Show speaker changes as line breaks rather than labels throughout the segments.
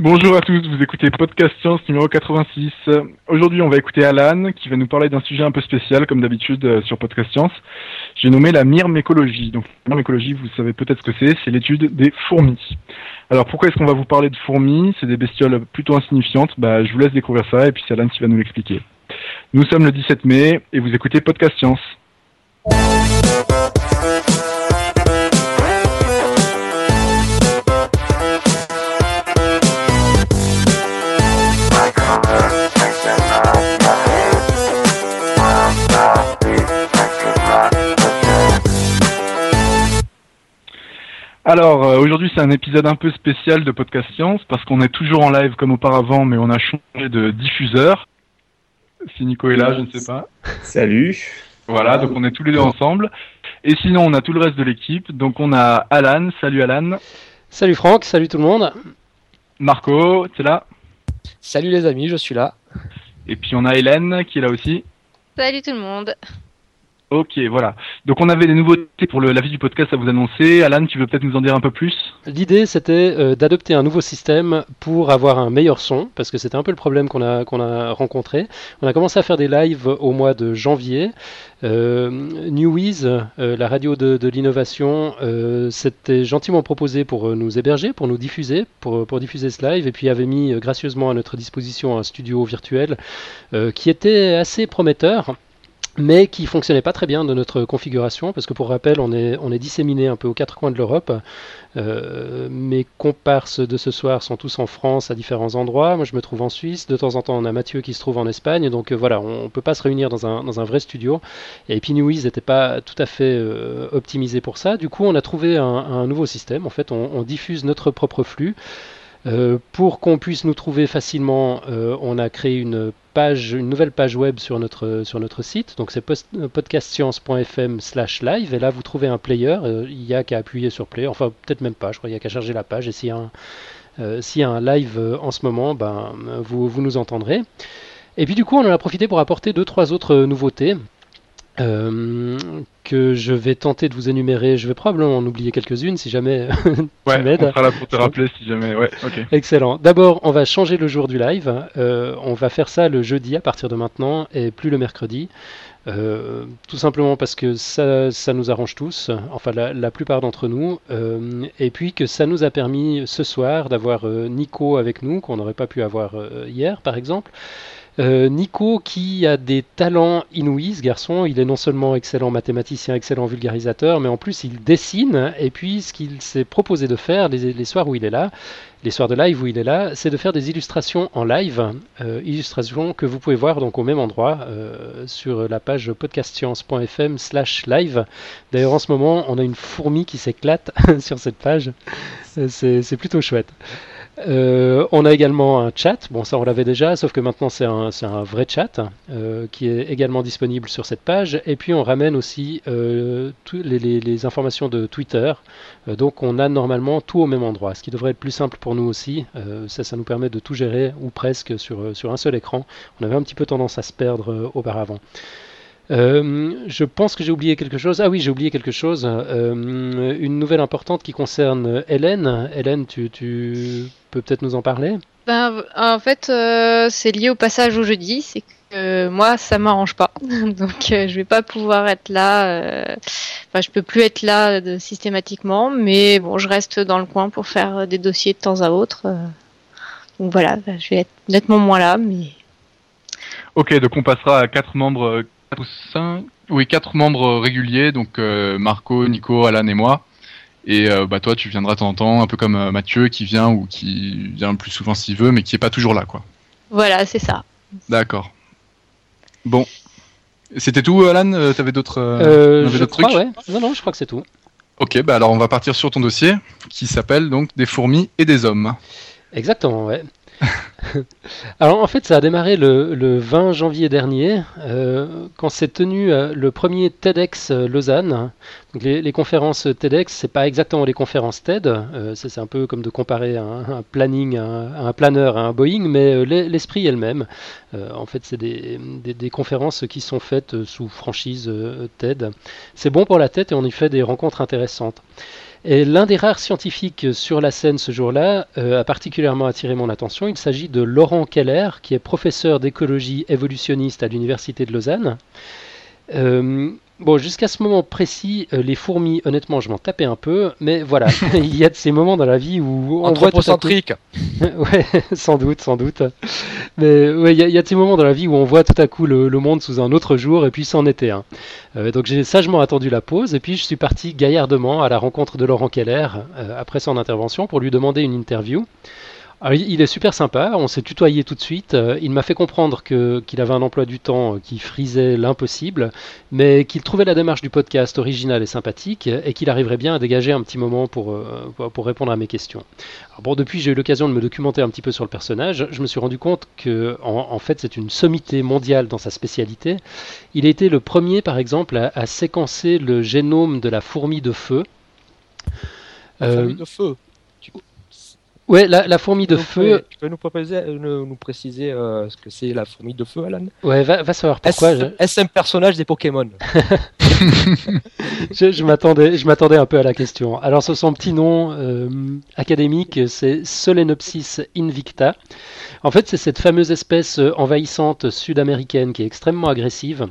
Bonjour à tous, vous écoutez Podcast Science numéro 86. Aujourd'hui, on va écouter Alan qui va nous parler d'un sujet un peu spécial, comme d'habitude euh, sur Podcast Science. J'ai nommé la myrmécologie. Donc, la myrmécologie, vous savez peut-être ce que c'est, c'est l'étude des fourmis. Alors, pourquoi est-ce qu'on va vous parler de fourmis? C'est des bestioles plutôt insignifiantes. Bah, je vous laisse découvrir ça et puis c'est Alan qui va nous l'expliquer. Nous sommes le 17 mai et vous écoutez Podcast Science. Alors euh, aujourd'hui c'est un épisode un peu spécial de Podcast Science parce qu'on est toujours en live comme auparavant mais on a changé de diffuseur. Si Nico est là, je ne sais pas.
Salut.
Voilà, donc on est tous les deux ensemble. Et sinon on a tout le reste de l'équipe. Donc on a Alan, salut Alan.
Salut Franck, salut tout le monde.
Marco, tu es là?
Salut les amis, je suis là.
Et puis on a Hélène qui est là aussi.
Salut tout le monde.
Ok, voilà. Donc on avait des nouveautés pour la vie du podcast à vous annoncer. Alan, tu veux peut-être nous en dire un peu plus?
L'idée, c'était euh, d'adopter un nouveau système pour avoir un meilleur son, parce que c'était un peu le problème qu'on a, rencontré. On a commencé à faire des lives au mois de janvier. Euh, euh, la radio de, l'innovation, euh, s'était gentiment proposé pour nous héberger, pour nous diffuser, pour, diffuser ce live, et puis avait mis gracieusement à notre disposition un studio virtuel qui était assez prometteur mais qui fonctionnait pas très bien de notre configuration, parce que pour rappel, on est, on est disséminé un peu aux quatre coins de l'Europe. Euh, mes comparses de ce soir sont tous en France à différents endroits. Moi, je me trouve en Suisse. De temps en temps, on a Mathieu qui se trouve en Espagne. Donc euh, voilà, on, ne peut pas se réunir dans un, dans un vrai studio. Et puis Newiz n'était pas tout à fait euh, optimisé pour ça. Du coup, on a trouvé un, un nouveau système. En fait, on, on diffuse notre propre flux. Euh, pour qu'on puisse nous trouver facilement, euh, on a créé une page, une nouvelle page web sur notre site. Donc c'est post- podcastscience.fm/live et là vous trouvez un player. Euh, il y a qu'à appuyer sur play. Enfin peut-être même pas. Je crois qu'il y a qu'à charger la page. Et s'il y a un euh, y un live euh, en ce moment, ben vous vous nous entendrez. Et puis du coup on en a profité pour apporter deux trois autres nouveautés. Euh, que je vais tenter de vous énumérer. Je vais probablement en oublier quelques-unes si jamais tu m'aides.
on sera là pour te rappeler si jamais. Ouais.
Excellent. D'abord, on va changer le jour du live. Euh, on va faire ça le jeudi à partir de maintenant et plus le mercredi. Euh, tout simplement parce que ça, ça nous arrange tous, enfin la, la plupart d'entre nous, euh, et puis que ça nous a permis ce soir d'avoir euh, Nico avec nous, qu'on n'aurait pas pu avoir hier par exemple. Euh, Nico qui a des talents inouïs, ce garçon, il est non seulement excellent mathématicien, excellent vulgarisateur, mais en plus il dessine, et puis ce qu'il s'est proposé de faire les, soirs où il est là, les soirs de live où il est là, c'est de faire des illustrations en live, euh, illustrations que vous pouvez voir donc au même endroit euh, sur la page podcastscience.fm slash live. D'ailleurs en ce moment on a une fourmi qui s'éclate sur cette page, c'est plutôt chouette. Euh, on a également un chat, bon ça on l'avait déjà, sauf que maintenant c'est un, vrai chat euh, qui est également disponible sur cette page. Et puis on ramène aussi euh, les, informations de Twitter. Donc on a normalement tout au même endroit, ce qui devrait être plus simple pour nous aussi. Ça, ça nous permet de tout gérer ou presque sur, un seul écran. On avait un petit peu tendance à se perdre auparavant. Euh, je pense que j'ai oublié quelque chose. Ah oui, j'ai oublié quelque chose. Euh, une nouvelle importante qui concerne Hélène. Hélène, tu, tu peux peut-être nous en parler?
Ben, en fait, euh, c'est lié au passage au jeudi. C'est que euh, moi, ça m'arrange pas. Donc, euh, je vais pas pouvoir être là. euh, Enfin, je peux plus être là euh, systématiquement. Mais bon, je reste dans le coin pour faire des dossiers de temps à autre. euh. Donc voilà, ben, je vais être nettement moins là. Mais
Ok, donc on passera à quatre membres, ou oui, quatre membres réguliers, donc euh, Marco, Nico, Alan et moi. Et euh, bah toi, tu viendras de temps en temps, un peu comme euh, Mathieu qui vient ou qui vient plus souvent s'il veut, mais qui est pas toujours là, quoi.
voilà, c'est ça.
D'accord. Bon, c'était tout, Alan. T'avais d'autres, euh,
Je crois,
trucs
ouais. Non, non, je crois que c'est tout.
Ok, bah alors on va partir sur ton dossier qui s'appelle donc des fourmis et des hommes.
Exactement, ouais. Alors en fait, ça a démarré le, le 20 janvier dernier, euh, quand s'est tenu euh, le premier TEDx euh, Lausanne. Donc les, conférences TEDx, c'est pas exactement les conférences TED, c'est un peu comme de comparer un, planning, un, planeur, à un Boeing, mais l'e- l'esprit est le même. En fait, c'est des, conférences qui sont faites sous franchise TED. C'est bon pour la tête et on y fait des rencontres intéressantes. Et l'un des rares scientifiques sur la scène ce jour-là euh, a particulièrement attiré mon attention. Il s'agit de Laurent Keller, qui est professeur d'écologie évolutionniste à l'Université de Lausanne. Euh, Bon, jusqu'à ce moment précis, euh, les fourmis, honnêtement, je m'en tapais un peu, mais voilà, il y a de ces moments dans la vie où on voit tout à coup... ouais, sans doute, sans doute. Mais ouais, il y, a de ces moments dans la vie où on voit tout à coup le, monde sous un autre jour, et puis c'en était un. Euh, donc j'ai sagement attendu la pause, et puis je suis parti gaillardement à la rencontre de Laurent Keller euh, après son intervention pour lui demander une interview. Alors, il est super sympa, on s'est tutoyé tout de suite. Euh, il m'a fait comprendre qu'il avait un emploi du temps qui frisait l'impossible, mais qu'il trouvait la démarche du podcast originale et sympathique et qu'il arriverait bien à dégager un petit moment pour, euh, pour répondre à mes questions. Alors bon, depuis, j'ai eu l'occasion de me documenter un petit peu sur le personnage. Je me suis rendu compte que, en, fait, c'est une sommité mondiale dans sa spécialité. Il a été le premier, par exemple, à, séquencer le génome de la fourmi de feu.
La fourmi de feu
Ouais, la, fourmi de feu.
Tu peux nous, proposer, euh, nous, préciser euh, ce que c'est la fourmi de feu, Alan?
Ouais, va, savoir pourquoi.
Est-ce un personnage des Pokémon?
Je, m'attendais, je m'attendais un peu à la question. Alors, son petit nom euh, académique, c'est Solenopsis invicta. En fait, c'est cette fameuse espèce envahissante sud-américaine qui est extrêmement agressive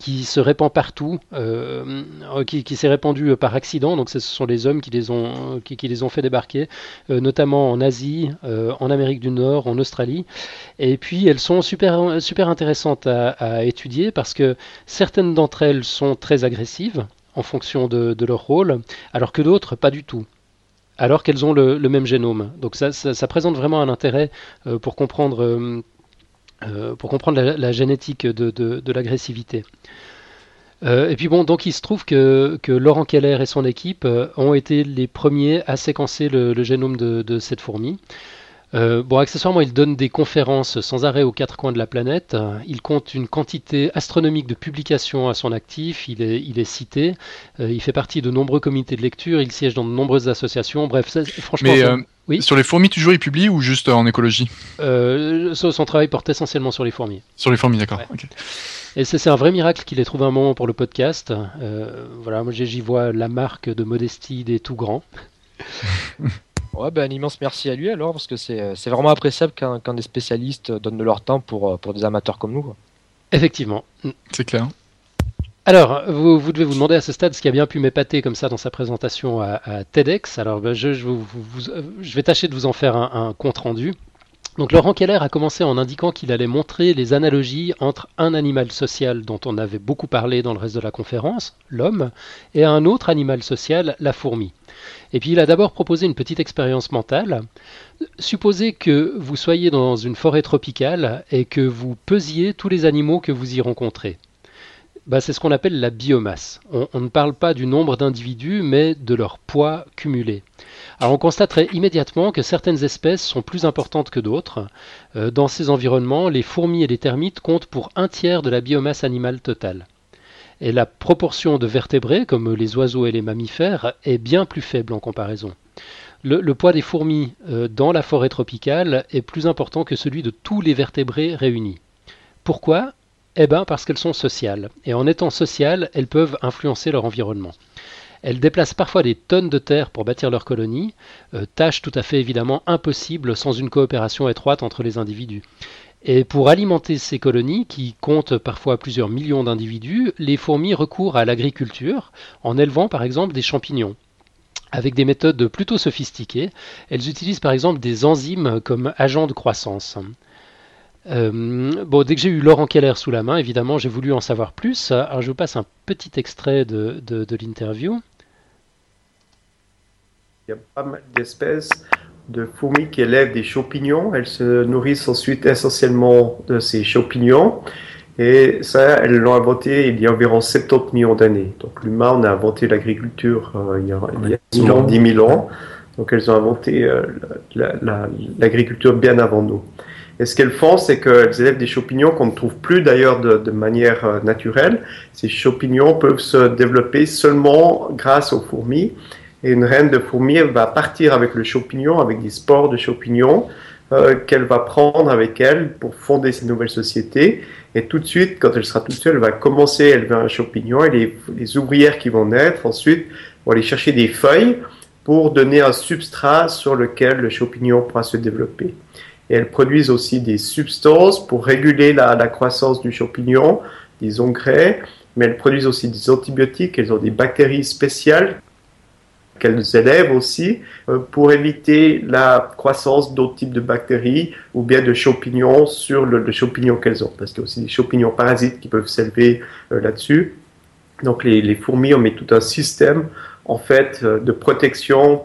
qui se répand partout, euh, qui, s'est répandu euh, par accident. Donc ce sont les hommes qui les ont, qui, les ont fait débarquer, euh, notamment en Asie, en Amérique du Nord, en Australie. Et puis elles sont super, super intéressantes à, étudier parce que certaines d'entre elles sont très agressives en fonction de, leur rôle, alors que d'autres pas du tout alors qu'elles ont le, même génome. Donc ça, présente vraiment un intérêt pour comprendre euh, pour comprendre la, génétique de, l'agressivité. Euh, et puis bon, donc il se trouve que, Laurent Keller et son équipe euh, ont été les premiers à séquencer le, génome de, cette fourmi. Bon, accessoirement, il donne des conférences sans arrêt aux quatre coins de la planète. Il compte une quantité astronomique de publications à son actif. Il est, il est cité. il fait partie de nombreux comités de lecture. Il siège dans de nombreuses associations. Bref, franchement.
Sur les fourmis, toujours, il publie ou juste en écologie?
Euh, Son travail porte essentiellement sur les fourmis.
Sur les fourmis, d'accord.
Et c'est un vrai miracle qu'il ait trouvé un moment pour le podcast. Euh, voilà, moi j'y vois la marque de modestie des tout grands.
ouais, ben, un immense merci à lui alors, parce que c'est vraiment appréciable quand, des spécialistes donnent de leur temps pour, pour des amateurs comme nous.
Effectivement.
C'est clair.
Alors, vous, devez vous demander à ce stade ce qui a bien pu m'épater comme ça dans sa présentation à, TEDx. Alors, ben, je, vais tâcher de vous en faire un, compte rendu. Donc, Laurent Keller a commencé en indiquant qu'il allait montrer les analogies entre un animal social dont on avait beaucoup parlé dans le reste de la conférence, l'homme, et un autre animal social, la fourmi. Et puis, il a d'abord proposé une petite expérience mentale. Supposez que vous soyez dans une forêt tropicale et que vous pesiez tous les animaux que vous y rencontrez. Bah, c'est ce qu'on appelle la biomasse. On, ne parle pas du nombre d'individus, mais de leur poids cumulé. On constaterait immédiatement que certaines espèces sont plus importantes que d'autres. Euh, dans ces environnements, les fourmis et les termites comptent pour un tiers de la biomasse animale totale. Et la proportion de vertébrés, comme les oiseaux et les mammifères, est bien plus faible en comparaison. Le, poids des fourmis euh, dans la forêt tropicale est plus important que celui de tous les vertébrés réunis. Pourquoi? Eh bien parce qu'elles sont sociales. Et en étant sociales, elles peuvent influencer leur environnement. Elles déplacent parfois des tonnes de terre pour bâtir leur colonie, euh, tâche tout à fait évidemment impossible sans une coopération étroite entre les individus. Et pour alimenter ces colonies, qui comptent parfois plusieurs millions d'individus, les fourmis recourent à l'agriculture, en élevant par exemple des champignons. Avec des méthodes plutôt sophistiquées, elles utilisent par exemple des enzymes comme agents de croissance. Euh, bon, dès que j'ai eu Laurent Keller sous la main, évidemment, j'ai voulu en savoir plus. Alors, je vous passe un petit extrait de, de, l'interview.
Il y a pas mal d'espèces de fourmis qui élèvent des champignons. Elles se nourrissent ensuite essentiellement de ces champignons. Et ça, elles l'ont inventé il y a environ 70 millions d'années. Donc l'humain, on a inventé l'agriculture euh, il y a, il y a 10 000 ans. Donc elles ont inventé euh, l'agriculture bien avant nous. Et ce qu'elles font, c'est qu'elles élèvent des champignons qu'on ne trouve plus d'ailleurs de, manière euh, naturelle. Ces champignons peuvent se développer seulement grâce aux fourmis. Et une reine de fourmi va partir avec le champignon, avec des spores de champignons euh, qu'elle va prendre avec elle pour fonder ces nouvelles sociétés. Et tout de suite, quand elle sera toute seule, elle va commencer à élever un champignon et les, les ouvrières qui vont naître ensuite vont aller chercher des feuilles pour donner un substrat sur lequel le champignon pourra se développer. Et elles produisent aussi des substances pour réguler la, croissance du champignon, des engrais, mais elles produisent aussi des antibiotiques, elles ont des bactéries spéciales qu'elles élèvent aussi euh, pour éviter la croissance d'autres types de bactéries ou bien de champignons sur le, le champignon qu'elles ont, parce qu'il y a aussi des champignons parasites qui peuvent s'élever euh, là-dessus. Donc les, les, fourmis, on met tout un système en fait euh, de protection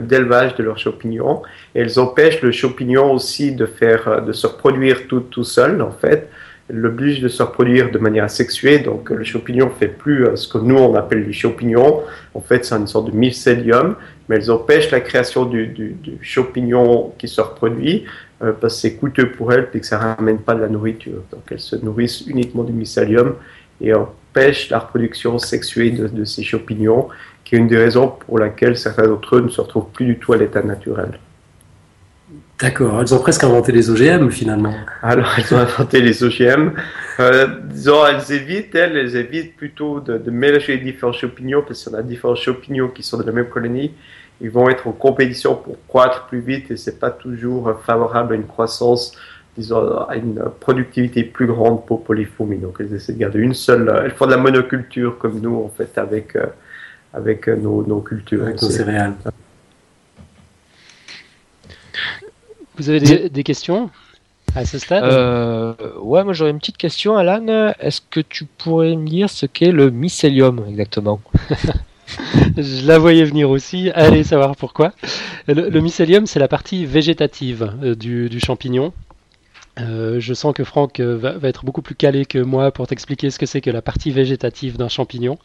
d'élevage de leurs champignons. Elles empêchent le champignon aussi de faire, de se reproduire tout, tout seul en fait l'oblige de se reproduire de manière asexuée. Donc le champignon fait plus ce que nous on appelle du champignon. En fait, c'est une sorte de mycélium, mais elles empêchent la création du, champignon qui se reproduit euh, parce que c'est coûteux pour elles et que ça ramène pas de la nourriture. Donc elles se nourrissent uniquement du mycélium et empêchent la reproduction sexuée de ces champignons, qui est une des raisons pour laquelle certains d'entre eux ne se retrouvent plus du tout à l'état naturel.
D'accord, elles ont presque inventé les OGM finalement.
Alors, elles ont inventé les OGM. Euh, disons, elles évitent, elles, elles évitent plutôt de, de mélanger les différents champignons, parce qu'on a différents champignons qui sont de la même colonie. Ils vont être en compétition pour croître plus vite et c'est pas toujours favorable à une croissance, disons, à une productivité plus grande pour, pour les fourmis. Donc, elles essaient de garder une seule. Elles font de la monoculture comme nous, en fait, avec, euh, avec nos, nos cultures.
Avec nos céréales.
Vous avez des, des, questions à ce stade?
Euh, Ouais, moi j'aurais une petite question, Alan. Est-ce que tu pourrais me dire ce qu'est le mycélium exactement?
Je la voyais venir aussi. Allez savoir pourquoi. Le, le mycélium, c'est la partie végétative euh, du, du, champignon. Euh, je sens que Franck va, va, être beaucoup plus calé que moi pour t'expliquer ce que c'est que la partie végétative d'un champignon.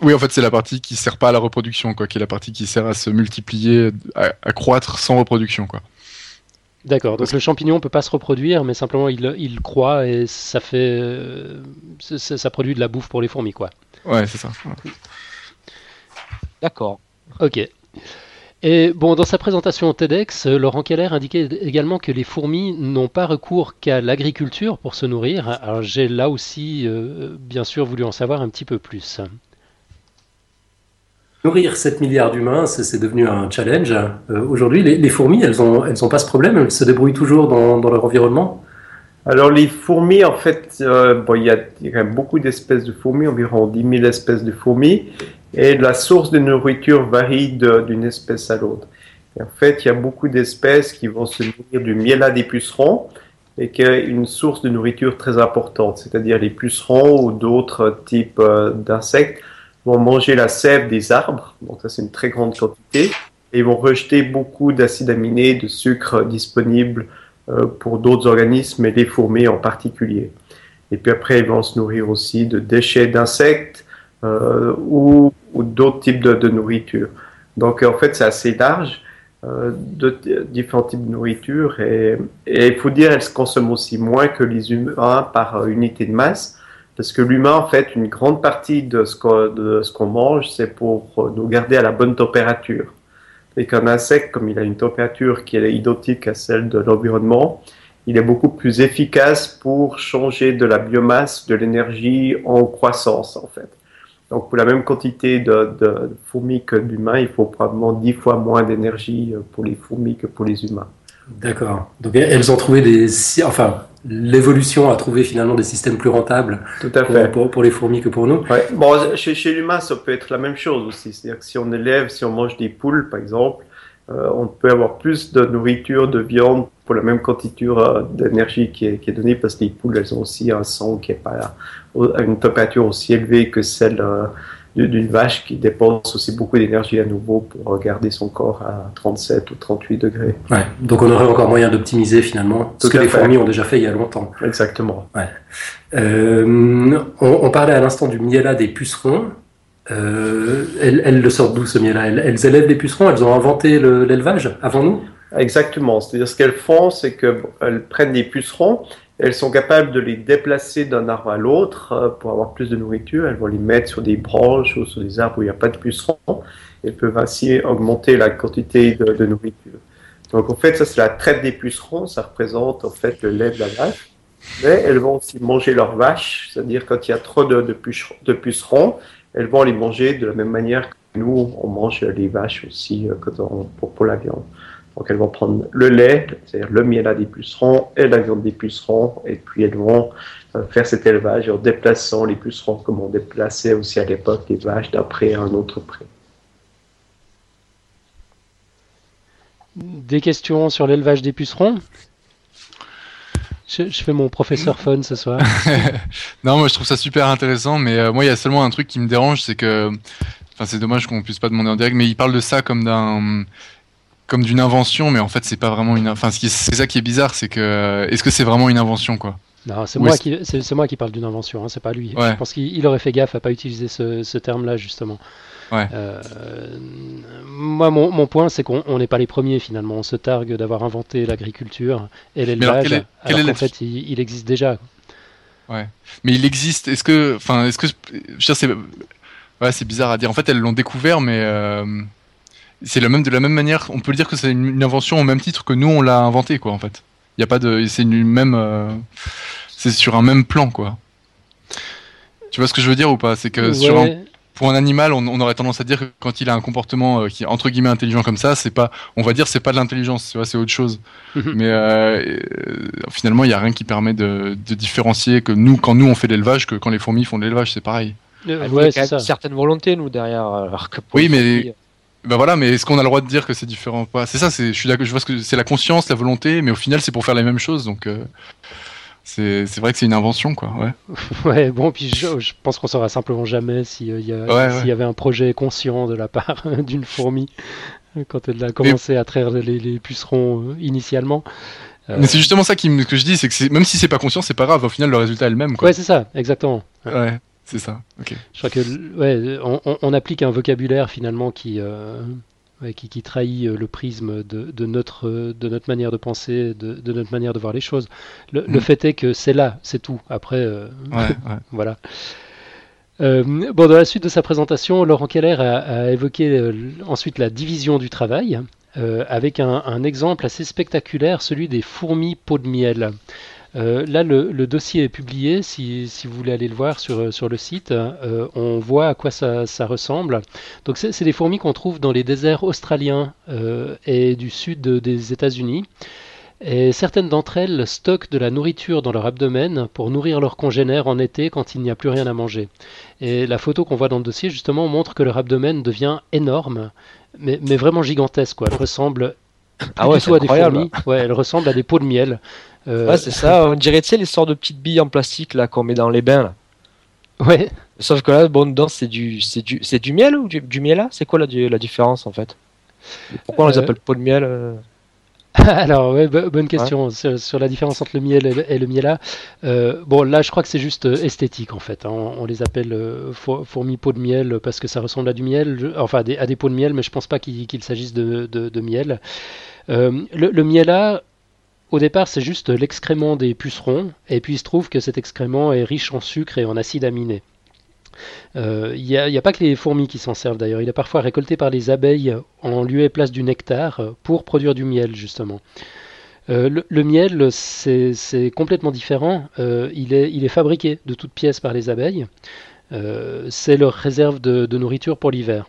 Oui, en fait, c'est la partie qui sert pas à la reproduction, quoi, qui est la partie qui sert à se multiplier, à, à croître sans reproduction, quoi.
D'accord, donc le champignon ne peut pas se reproduire, mais simplement il, il croît et ça fait. Ça, ça, produit de la bouffe pour les fourmis, quoi.
Ouais, c'est ça.
D'accord.
Ok. Et bon, dans sa présentation au TEDx, Laurent Keller indiquait également que les fourmis n'ont pas recours qu'à l'agriculture pour se nourrir. Alors j'ai là aussi, euh, bien sûr, voulu en savoir un petit peu plus.
Nourrir 7 milliards d'humains, c'est devenu un challenge. Euh, Aujourd'hui, les, les, fourmis, elles n'ont elles ont pas ce problème, elles se débrouillent toujours dans, dans leur environnement?
Alors les fourmis, en fait, euh, bon, il, y a, il y a beaucoup d'espèces de fourmis, environ 10 000 espèces de fourmis, et la source de nourriture varie d'une espèce à l'autre. En fait, il y a beaucoup d'espèces qui vont se nourrir du miel des pucerons, et qui est une source de nourriture très importante, c'est-à-dire les pucerons ou d'autres types euh, d'insectes vont manger la sève des arbres, donc ça c'est une très grande quantité, et ils vont rejeter beaucoup d'acides aminés, de sucre disponibles euh, pour d'autres organismes, et les fourmis en particulier. Et puis après, ils vont se nourrir aussi de déchets d'insectes ou, ou d'autres types de, de, nourriture. Donc en fait, c'est assez large, euh, de différents types de nourriture, et il faut dire, elles se consomment aussi moins que les humains par unité de masse. Parce que l'humain, en fait, une grande partie de ce qu'on qu mange, c'est pour nous garder à la bonne température. Et qu'un insecte, comme il a une température qui est identique à celle de l'environnement, il est beaucoup plus efficace pour changer de la biomasse, de l'énergie en croissance, en fait. Donc, pour la même quantité de, de fourmis que d'humains, il faut probablement dix fois moins d'énergie pour les fourmis que pour les humains.
D'accord. Donc, elles ont trouvé des, enfin, l'évolution a trouvé finalement des systèmes plus rentables
Tout à fait.
Pour, pour les fourmis que pour nous.
Ouais. Bon, chez, chez l'humain, ça peut être la même chose aussi. C'est-à-dire que si on élève, si on mange des poules, par exemple, euh, on peut avoir plus de nourriture, de viande pour la même quantité euh, d'énergie qui est, qui est, donnée parce que les poules, elles ont aussi un sang qui n'est pas à une température aussi élevée que celle euh, d'une vache qui dépense aussi beaucoup d'énergie à nouveau pour garder son corps à 37 ou 38 degrés.
Ouais, donc on aurait encore moyen d'optimiser finalement ce que les fourmis ont déjà fait il y a longtemps.
Exactement.
Ouais. Euh, on, on, parlait à l'instant du miela des pucerons. Euh, elles, elles, le sortent d'où ce miela elles, elles, élèvent des pucerons, elles ont inventé l'élevage avant nous?
Exactement. C'est-à-dire ce qu'elles font, c'est qu'elles prennent des pucerons elles sont capables de les déplacer d'un arbre à l'autre euh, pour avoir plus de nourriture. Elles vont les mettre sur des branches ou sur des arbres où il n'y a pas de pucerons. Elles peuvent ainsi augmenter la quantité de, de nourriture. Donc en fait, ça c'est la traite des pucerons. Ça représente en fait le lait de la vache. Mais elles vont aussi manger leurs vaches, c'est-à-dire quand il y a trop de, pucerons, elles vont les manger de la même manière que nous, on mange les vaches aussi euh, pour, pour la viande. Donc elles vont prendre le lait, c'est-à-dire le miel à des pucerons et la viande des pucerons, et puis elles vont euh, faire cet élevage en déplaçant les pucerons comme on déplaçait aussi à l'époque les vaches d'un pré à un autre pré.
Des questions sur l'élevage des pucerons? Je, je fais mon professeur fun ce soir.
non, moi je trouve ça super intéressant, mais euh, moi il y a seulement un truc qui me dérange, c'est que, enfin c'est dommage qu'on puisse pas demander en direct, mais il parle de ça comme d'un, comme d'une invention, mais en fait c'est pas vraiment une, enfin c'est ça qui est bizarre, c'est que, est-ce que c'est vraiment une invention quoi?
Non, c'est moi,
c'est
moi qui parle d'une invention, hein, c'est pas lui.
Ouais.
Je pense qu'il il aurait fait gaffe à pas utiliser ce, ce terme-là, justement.
Ouais.
Euh, moi, mon, mon point, c'est qu'on on n'est pas les premiers, finalement. On se targue d'avoir inventé l'agriculture et
alors,
l'élevage,
quelle est-
alors qu'en
la-
fait, il, il existe déjà.
Mais il existe. Est-ce que, enfin, est-ce que, je c'est, ouais, c'est bizarre à dire. En fait, elles l'ont découvert, mais euh, c'est le même de la même manière. On peut dire que c'est une, une invention au même titre que nous on l'a inventé, quoi. En fait, il y a pas de, c'est une même, euh, c'est sur un même plan, quoi. Tu vois ce que je veux dire ou pas? C'est que sur un-
Ouais.
Pour un animal, on, on aurait tendance à dire que quand il a un comportement euh, qui est entre guillemets intelligent comme ça, c'est pas, on va dire, c'est pas de l'intelligence, tu vois, c'est autre chose.
Mhm.
Mais euh, euh, finalement, il y a rien qui permet de, de différencier que nous, quand nous on fait de l'élevage, que quand les fourmis font de l'élevage, c'est pareil.
Euh,
Ah, nous, il y
ouais, c'est ça.
une certaine volonté, nous, derrière. Alors que
Oui, mais-
fourmis,
Ben voilà, mais est-ce qu'on a le droit de dire que c'est différent ou pas? C'est ça, c'est, je suis d'accord, je vois ce que c'est la conscience, la volonté, mais au final, c'est pour faire les mêmes choses, donc euh, c'est, c'est vrai que c'est une invention, quoi. Ouais.
Ouais, bon, puis je, je pense qu'on saura simplement jamais s'il y, a-
Ouais,
s'il
ouais.
y avait un projet conscient de la part d'une fourmi quand elle a commencé à traire les, les pucerons euh, initialement. Euh,
Mais c'est justement ça qui, que je dis, c'est que même si c'est pas conscient, c'est pas grave. Au final, le résultat est le même, quoi.
Ouais, c'est ça, exactement.
Ouais, c'est ça. Ok.
Je crois que ouais, on, on- on applique un vocabulaire finalement qui, euh, ouais, qui, qui trahit euh, le prisme de, de notre, de notre manière de penser, de, de notre manière de voir les choses. Le, le
Mm.
fait est que c'est là, c'est tout. Après, euh,
ouais.
voilà. Euh, bon, dans la suite de sa présentation, Laurent Keller a, a évoqué euh, ensuite la division du travail, euh, avec un, un exemple assez spectaculaire, celui des fourmis peau de miel. Euh, là, le, dossier est publié, si, vous voulez aller le voir sur, sur le site, euh, on voit à quoi ça, ressemble. Donc, c'est des fourmis qu'on trouve dans les déserts australiens euh, et du sud de- des États-Unis. Et certaines d'entre elles stockent de la nourriture dans leur abdomen pour nourrir leurs congénères en été quand il n'y a plus rien à manger. Et la photo qu'on voit dans le dossier, justement, montre que leur abdomen devient énorme, mais, vraiment gigantesque. Quoi. Elle ressemble
Ah ouais, c'est
des
incroyable.
Ouais, elle ressemble à des pots de miel. Euh,
Ouais, c'est ça. On dirait, tu sais, les sortes de petites billes en plastique là qu'on met dans les bains. Là.
ouais.
Sauf que là, bon, dedans, c'est du, c'est du, c'est du miel ou du, du miel là C'est quoi la, la différence en fait? Pourquoi on les
Euh,
appelle pot de miel euh?
Alors, ouais, bonne question sur, sur la différence entre le miel et le, et le miela. Euh, bon, là, je crois que c'est juste euh, esthétique en fait. hein. On, on les appelle euh, four- fourmis peau de miel parce que ça ressemble à du miel, Je- enfin à des, à des pots de miel, mais je pense pas qu'il s'agisse de, de- de miel. Euh, le, le miela, au départ, c'est juste l'excrément des pucerons, et puis il se trouve que cet excrément est riche en sucre et en acides aminés. Euh, Il n'y a, pas que les fourmis qui s'en servent d'ailleurs, il est parfois récolté par les abeilles en lieu et place du nectar euh, pour produire du miel justement. Euh, le, miel, c'est complètement différent. Euh, il, est, fabriqué de toutes pièces par les abeilles. Euh, c'est leur réserve de, nourriture pour l'hiver.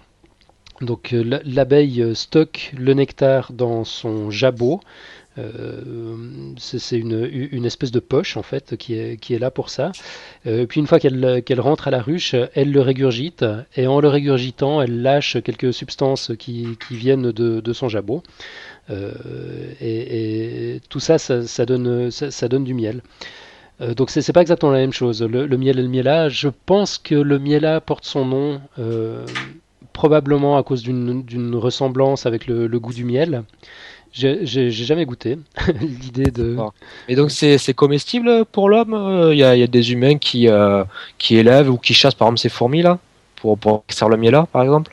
Donc euh, la- l'abeille euh, stocke le nectar dans son jabot. Euh, c'est une, espèce de poche en fait qui est, là pour ça. Euh, puis une fois qu'elle rentre à la ruche, elle le régurgite et en le régurgitant, elle lâche quelques substances qui, viennent de, son jabot. Euh, et, tout ça, ça, donne, du miel. Donc c'est pas exactement la même chose. Le, miel et le miela, je pense que le miela porte son nom probablement à cause d'une ressemblance avec le goût du miel. J'ai jamais goûté l'idée de.
Et donc c'est c'est comestible pour l'homme Euh, Il y, a, il y a des humains qui, euh, qui élèvent ou qui chassent par exemple ces fourmis là pour, pour extraire le miel là par exemple?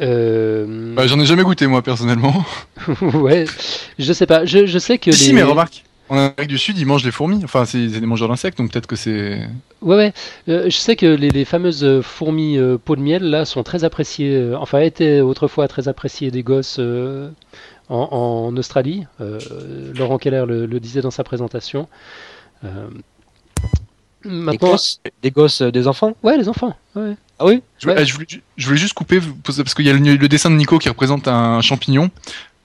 Euh,
Bah, j'en ai jamais goûté moi personnellement.
ouais, je sais pas. Je, je sais que
Si,
les...
mais remarque, en Amérique du Sud, ils mangent les fourmis. Enfin, c'est c'est des mangeurs d'insectes, donc peut-être que c'est.
Ouais, ouais. Euh, je sais que les, les fameuses fourmis euh, peau de miel là sont très appréciées. enfin, étaient autrefois très appréciées des gosses euh, en, en Australie. Euh, Laurent Keller le, le disait dans sa présentation. Euh,
Des
maintenant,
gosses, des gosses, euh, des enfants?
Ouais, les enfants. Ouais.
Ah oui?
Je, voulais-
Ouais.
je voulais, ju- je voulais juste couper parce qu'il y a le, le dessin de Nico qui représente un champignon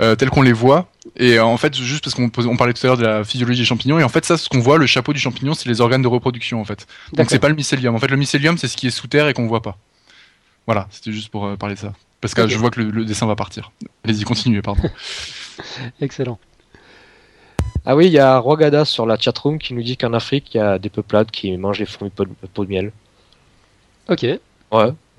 euh, tel qu'on les voit. Et en fait, juste parce qu'on on parlait tout à l'heure de la physiologie des champignons, et en fait, ça, ce qu'on voit, le chapeau du champignon, c'est les organes de reproduction en fait. Donc c'est pas le mycélium. En fait, le mycélium, c'est ce qui est sous terre et qu'on voit pas. Voilà, c'était juste pour euh, parler de ça. Parce que je vois que le, le dessin va partir. Allez-y, continuez, pardon.
Excellent.
Ah oui, il y a Rogada sur la chatroom qui nous dit qu'en Afrique, il y a des peuplades qui mangent les fourmis peau de, peau de miel.
Ok.
Ouais.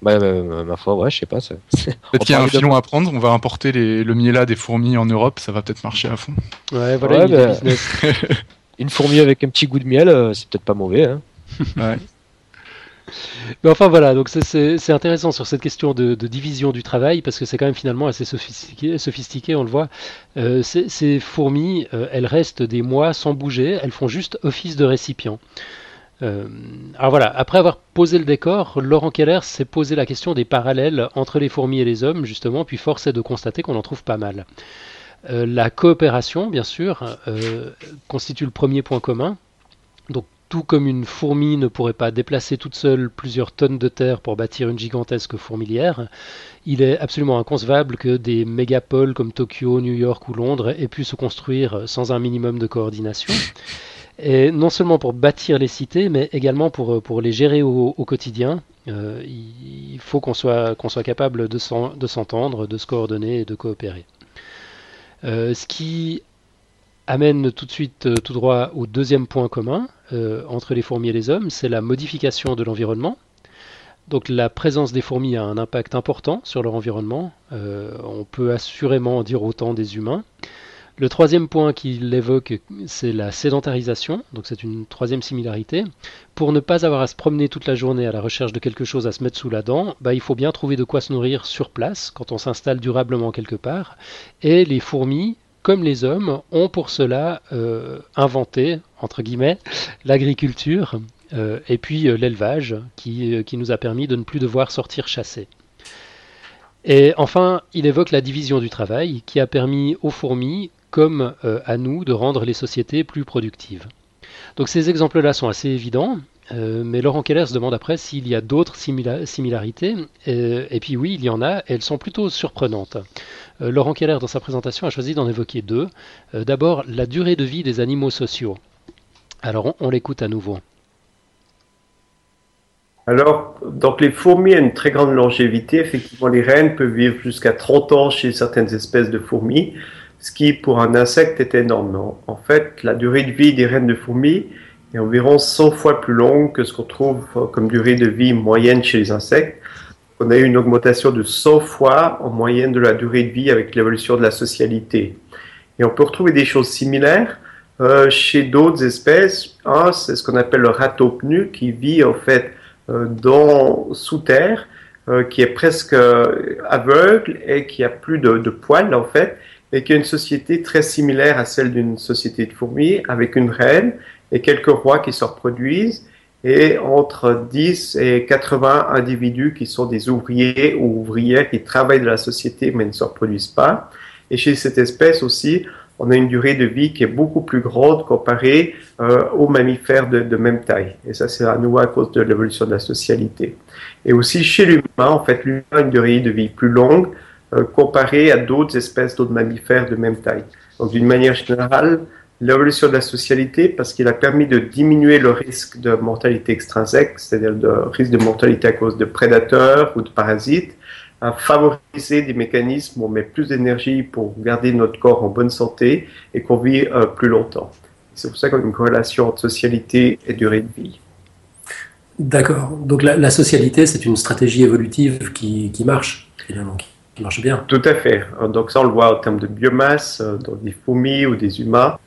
Bah, euh, ma foi, ouais, je sais pas.
Peut-être
On
qu'il y a un
de-
filon à prendre. On va importer les- le miela des fourmis en Europe. Ça va peut-être marcher à fond.
Ouais, voilà,
Ouais, bah.
business.
Une fourmi avec un petit goût de miel, euh, c'est peut-être pas mauvais. Hein.
Mais enfin voilà, donc c'est- intéressant sur cette question de, division du travail parce que c'est quand même finalement assez sophistiqué, sophistiqué on le voit. Euh, ces, fourmis, euh, elles restent des mois sans bouger, elles font juste office de récipient. Euh, alors voilà, après avoir posé le décor, Laurent Keller s'est posé la question des parallèles entre les fourmis et les hommes, justement, puis force est de constater qu'on en trouve pas mal. La coopération, bien sûr, constitue le premier point commun. Donc tout comme une fourmi ne pourrait pas déplacer toute seule plusieurs tonnes de terre pour bâtir une gigantesque fourmilière, il est absolument inconcevable que des mégapoles comme Tokyo, New York ou Londres aient pu se construire sans un minimum de coordination. Et non seulement pour bâtir les cités, mais également pour, pour les gérer au, quotidien. Euh, il faut qu'on soit, soit capable de s'entendre, de se coordonner et de coopérer. Euh, ce qui amène tout de suite euh, tout droit au deuxième point commun euh, entre les fourmis et les hommes, c'est la modification de l'environnement. Donc la présence des fourmis a un impact important sur leur environnement. Euh, on peut assurément en dire autant des humains. Le troisième point qu'il évoque, c'est la sédentarisation. Donc c'est une troisième similarité. Pour ne pas avoir à se promener toute la journée à la recherche de quelque chose à se mettre sous la dent, bah, il faut bien trouver de quoi se nourrir sur place quand on s'installe durablement quelque part. Et les fourmis, comme les hommes, ont pour cela euh, inventé, entre guillemets, l'agriculture euh, et puis euh, l'élevage qui, qui nous a permis de ne plus devoir sortir chasser. Et enfin, il évoque la division du travail qui a permis aux fourmis, comme à nous, de rendre les sociétés plus productives. Donc ces exemples-là sont assez évidents, euh, mais Laurent Keller se demande après s'il y a d'autres simila- similarités. Euh, et puis oui, il y en a, elles sont plutôt surprenantes. Euh, Laurent Keller, dans sa présentation, a choisi d'en évoquer deux. D'abord, la durée de vie des animaux sociaux. Alors, on, on l'écoute à nouveau.
Alors, donc les fourmis ont une très grande longévité. Effectivement, les reines peuvent vivre jusqu'à 30 ans chez certaines espèces de fourmis, ce qui pour un insecte est énorme. En fait, la durée de vie des reines de fourmis est environ 100 fois plus longue que ce qu'on trouve euh, comme durée de vie moyenne chez les insectes. On a eu une augmentation de 100 fois en moyenne de la durée de vie avec l'évolution de la socialité. Et on peut retrouver des choses similaires euh, chez d'autres espèces. Un, c'est ce qu'on appelle le ratopnu qui vit en fait euh, dans, sous terre, qui est presque aveugle et qui a plus de, de poils en fait, et qui a une société très similaire à celle d'une société de fourmis, avec une reine et quelques rois qui se reproduisent, et entre 10 et 80 individus qui sont des ouvriers ou ouvrières qui travaillent de la société mais ne se reproduisent pas. Et chez cette espèce aussi, on a une durée de vie qui est beaucoup plus grande comparée euh, aux mammifères de même taille. Et ça, c'est à nouveau à cause de l'évolution de la socialité. Et aussi chez l'humain, en fait, l'humain a une durée de vie plus longue euh, comparée à d'autres espèces, d'autres mammifères de même taille. Donc, d'une manière générale, l'évolution de la socialité, parce qu'il a permis de diminuer le risque de mortalité extrinsèque, c'est-à-dire le risque de mortalité à cause de prédateurs ou de parasites, à favoriser des mécanismes où on met plus d'énergie pour garder notre corps en bonne santé et qu'on vit euh, plus longtemps. C'est pour ça qu'on a une corrélation entre socialité et durée de vie.
D'accord. Donc la, la socialité, c'est une stratégie évolutive qui, qui marche, finalement, qui, marche bien.
Tout à fait. Donc ça, on le voit en termes de biomasse, euh, dans des fourmis ou des humains.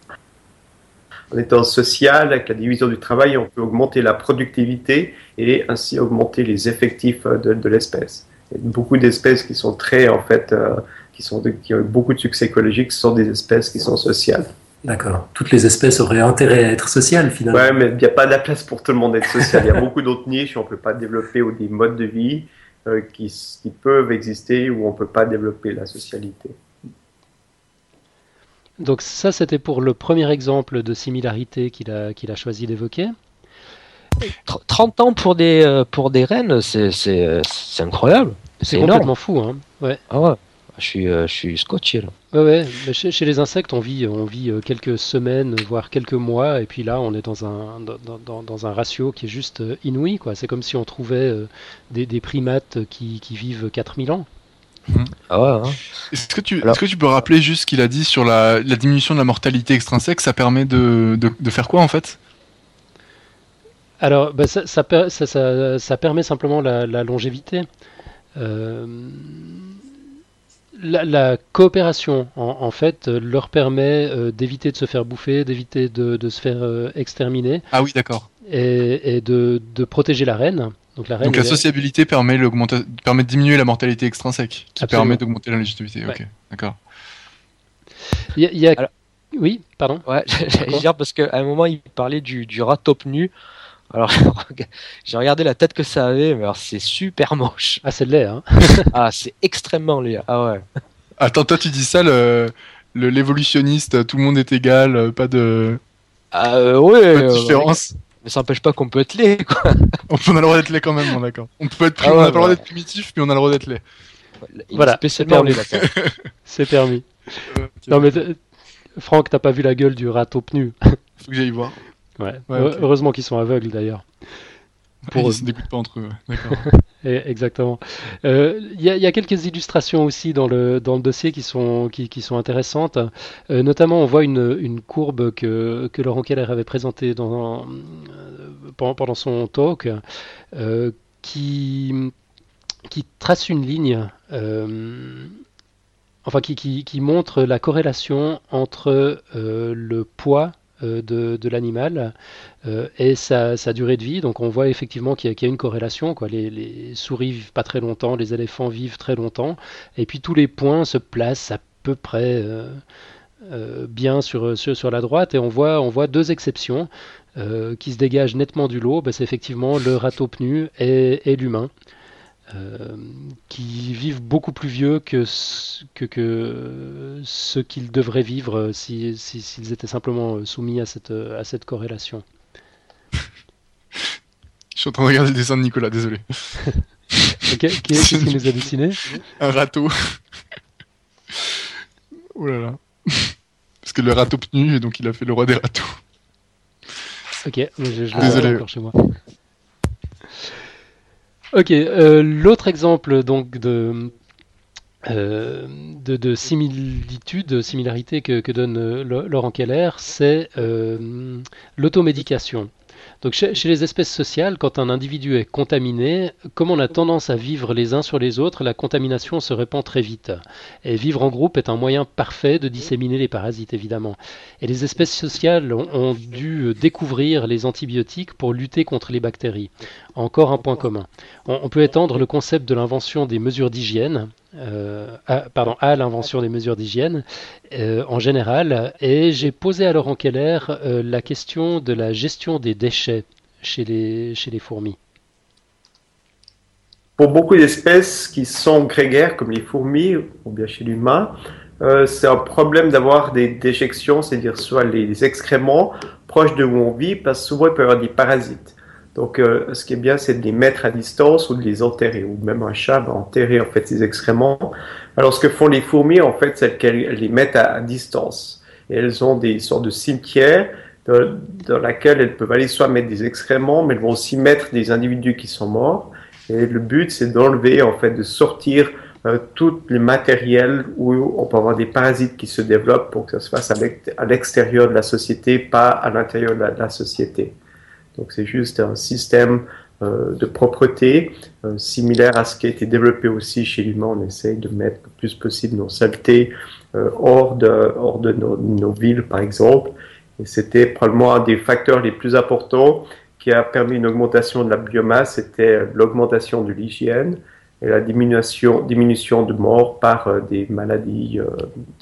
En étant social, avec la division du travail, on peut augmenter la productivité et ainsi augmenter les effectifs de, de l'espèce. Beaucoup d'espèces qui sont très, en fait, euh, qui, sont de- qui ont beaucoup de succès écologique, sont des espèces qui sont sociales.
D'accord. Toutes les espèces auraient intérêt à être sociales, finalement.
Ouais, mais il n'y a pas de la place pour tout le monde d'être social. Il y a beaucoup d'autres niches on ne peut pas développer ou des modes de vie qui, s- qui peuvent exister où on ne peut pas développer la socialité.
Donc ça, c'était pour le premier exemple de similarité qu'il a, qu'il a choisi d'évoquer.
Tr- 30 ans pour des, euh, pour des rennes, c'est- c'est euh, c'est incroyable.
C'est complètement fou. Hein. Ouais.
Ah ouais, je suis, euh, je suis scotché là.
Ouais, ouais. Mais chez, chez les insectes, on vit, on vit euh, quelques semaines, voire quelques mois, et puis là, on est dans un, dans, dans- dans un ratio qui est juste euh, inouï, quoi. C'est comme si on trouvait euh, des, des primates qui, qui vivent 4000 ans.
Ah ouais, hein.
Est-ce que, tu,
Alors-
est-ce que tu peux rappeler juste ce qu'il a dit sur la, la diminution de la mortalité extrinsèque? Ça permet de, de, de faire quoi en fait?
Alors, bah, ça, ça- ça- ça permet simplement la, la longévité. Euh, la, la coopération, en, en fait, euh, leur permet euh, d'éviter de se faire bouffer, d'éviter de, de se faire euh, exterminer
Ah oui, d'accord.
et, et de, de protéger la reine. Donc la reine,
Donc la
elle est-
sociabilité permet, permet de diminuer la mortalité extrinsèque, qui
Absolument.
permet d'augmenter la légitimité.
Ouais.
Ok, d'accord.
il y a- il y a-
Alors-
Oui, pardon.
Ouais, j'allais dire parce qu'à un moment il parlait du, du rat top nu. Alors j'ai regardé la tête que ça avait, mais alors c'est super moche.
Ah, c'est laid, hein.
Ah, c'est extrêmement laid. Ah ouais.
Attends, toi tu dis ça, le le- l'évolutionniste, tout le monde est égal, euh, pas de,
Ah euh, ouais.
pas de
euh,
différence.
mais ça n'empêche pas qu'on peut être laid, quoi.
On a le droit d'être laid quand même, bon, d'accord. On peut être,
Ah
on
ouais,
a pas le droit
bah.
d'être primitif, mais on a le droit d'être laid.
Il
Voilà,
est spécialement laid,
c'est
là.
C'est permis. Non, mais Franck, t'as pas vu la gueule du rat au pnu.
Faut que j'aille voir.
Ouais.
Ouais.
Heureusement qu'ils sont aveugles d'ailleurs. Pour
Ils se dégoûtent pas entre eux. D'accord.
Exactement. Euh, Il y, a- il y a quelques illustrations aussi dans le, dans le dossier qui sont, qui, qui sont intéressantes. Euh, notamment, on voit une, une courbe que, que Laurent Keller avait présentée dans, euh, pendant, pendant son talk euh, qui, qui trace une ligne, euh, enfin qui, qui, qui montre la corrélation entre euh, le poids de, de l'animal euh, et sa, durée de vie. Donc on voit effectivement qu'il y, a- une corrélation. Quoi. Les, souris vivent pas très longtemps, les éléphants vivent très longtemps, et puis tous les points se placent à peu près euh, euh, bien sur, sur, sur la droite, et on voit, on voit deux exceptions euh, qui se dégagent nettement du lot. Ben, c'est effectivement le ratopnu et, et l'humain. Euh, qui vivent beaucoup plus vieux que, ce- que, que ce qu'ils devraient vivre euh, si- si- s'ils étaient simplement euh, soumis à cette, euh, à cette corrélation.
Je suis en train de regarder le dessin de Nicolas, désolé.
Ok, qui- Qu'est-ce qu'il nous a dessiné?
Un râteau. oh là là. Parce que le râteau pnu, et donc il a fait le roi des râteaux.
Ok, je, je vois encore chez moi. Ok, euh, l'autre exemple donc de, euh, de, de similitude, de similarité que, donne euh, Laurent Keller, c'est euh, l'automédication. Donc chez, les espèces sociales, quand un individu est contaminé, comme on a tendance à vivre les uns sur les autres, la contamination se répand très vite. Et vivre en groupe est un moyen parfait de disséminer les parasites, évidemment. Et les espèces sociales ont, dû découvrir les antibiotiques pour lutter contre les bactéries. Encore un point commun. On peut étendre le concept de l'invention des mesures d'hygiène, euh, à, l'invention des mesures d'hygiène euh, en général. Et j'ai posé à Laurent Keller euh, la question de la gestion des déchets chez les, fourmis.
Pour beaucoup d'espèces qui sont grégaires, comme les fourmis ou bien chez l'humain, c'est un problème d'avoir des déjections, c'est-à-dire soit les excréments proches de où on vit, parce souvent il peut y avoir des parasites. Donc, euh, ce qui est bien, c'est de les mettre à distance ou de les enterrer, ou même un chat va enterrer en fait ses excréments. Alors, ce que font les fourmis, en fait, c'est qu'elles les mettent à, distance. Et elles ont des sortes de cimetières dans, dans laquelle elles peuvent aller soit mettre des excréments, mais elles vont aussi mettre des individus qui sont morts. Et le but, c'est d'enlever, en fait, de sortir euh, tout le matériel où on peut avoir des parasites qui se développent pour que ça se fasse à l'ex- à l'extérieur de la société, pas à l'intérieur de la société. Donc c'est juste un système euh, de propreté euh, similaire à ce qui a été développé aussi chez l'humain. On essaye de mettre le plus possible nos saletés euh, hors de, nos, villes, par exemple. Et c'était probablement un des facteurs les plus importants qui a permis une augmentation de la biomasse, c'était l'augmentation de l'hygiène et la diminution, diminution de morts par euh, des maladies,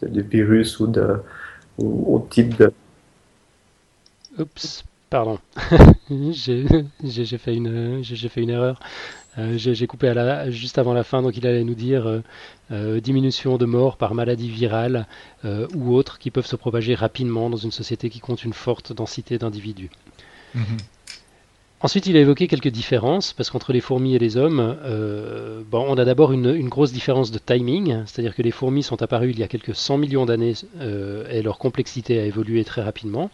de, de virus ou de ou, ou type de
Oups, pardon. j'ai fait une, fait erreur. Euh, j'ai coupé à la, juste avant la fin, donc il allait nous dire euh, euh, diminution de morts par maladie virale ou autres qui peuvent se propager rapidement dans une société qui compte une forte densité d'individus.
Mhm.
Ensuite, il a évoqué quelques différences, parce qu'entre les fourmis et les hommes, euh, bon, on a d'abord une, une grosse différence de timing, c'est-à-dire que les fourmis sont apparues il y a quelques 100 millions d'années euh, et leur complexité a évolué très rapidement.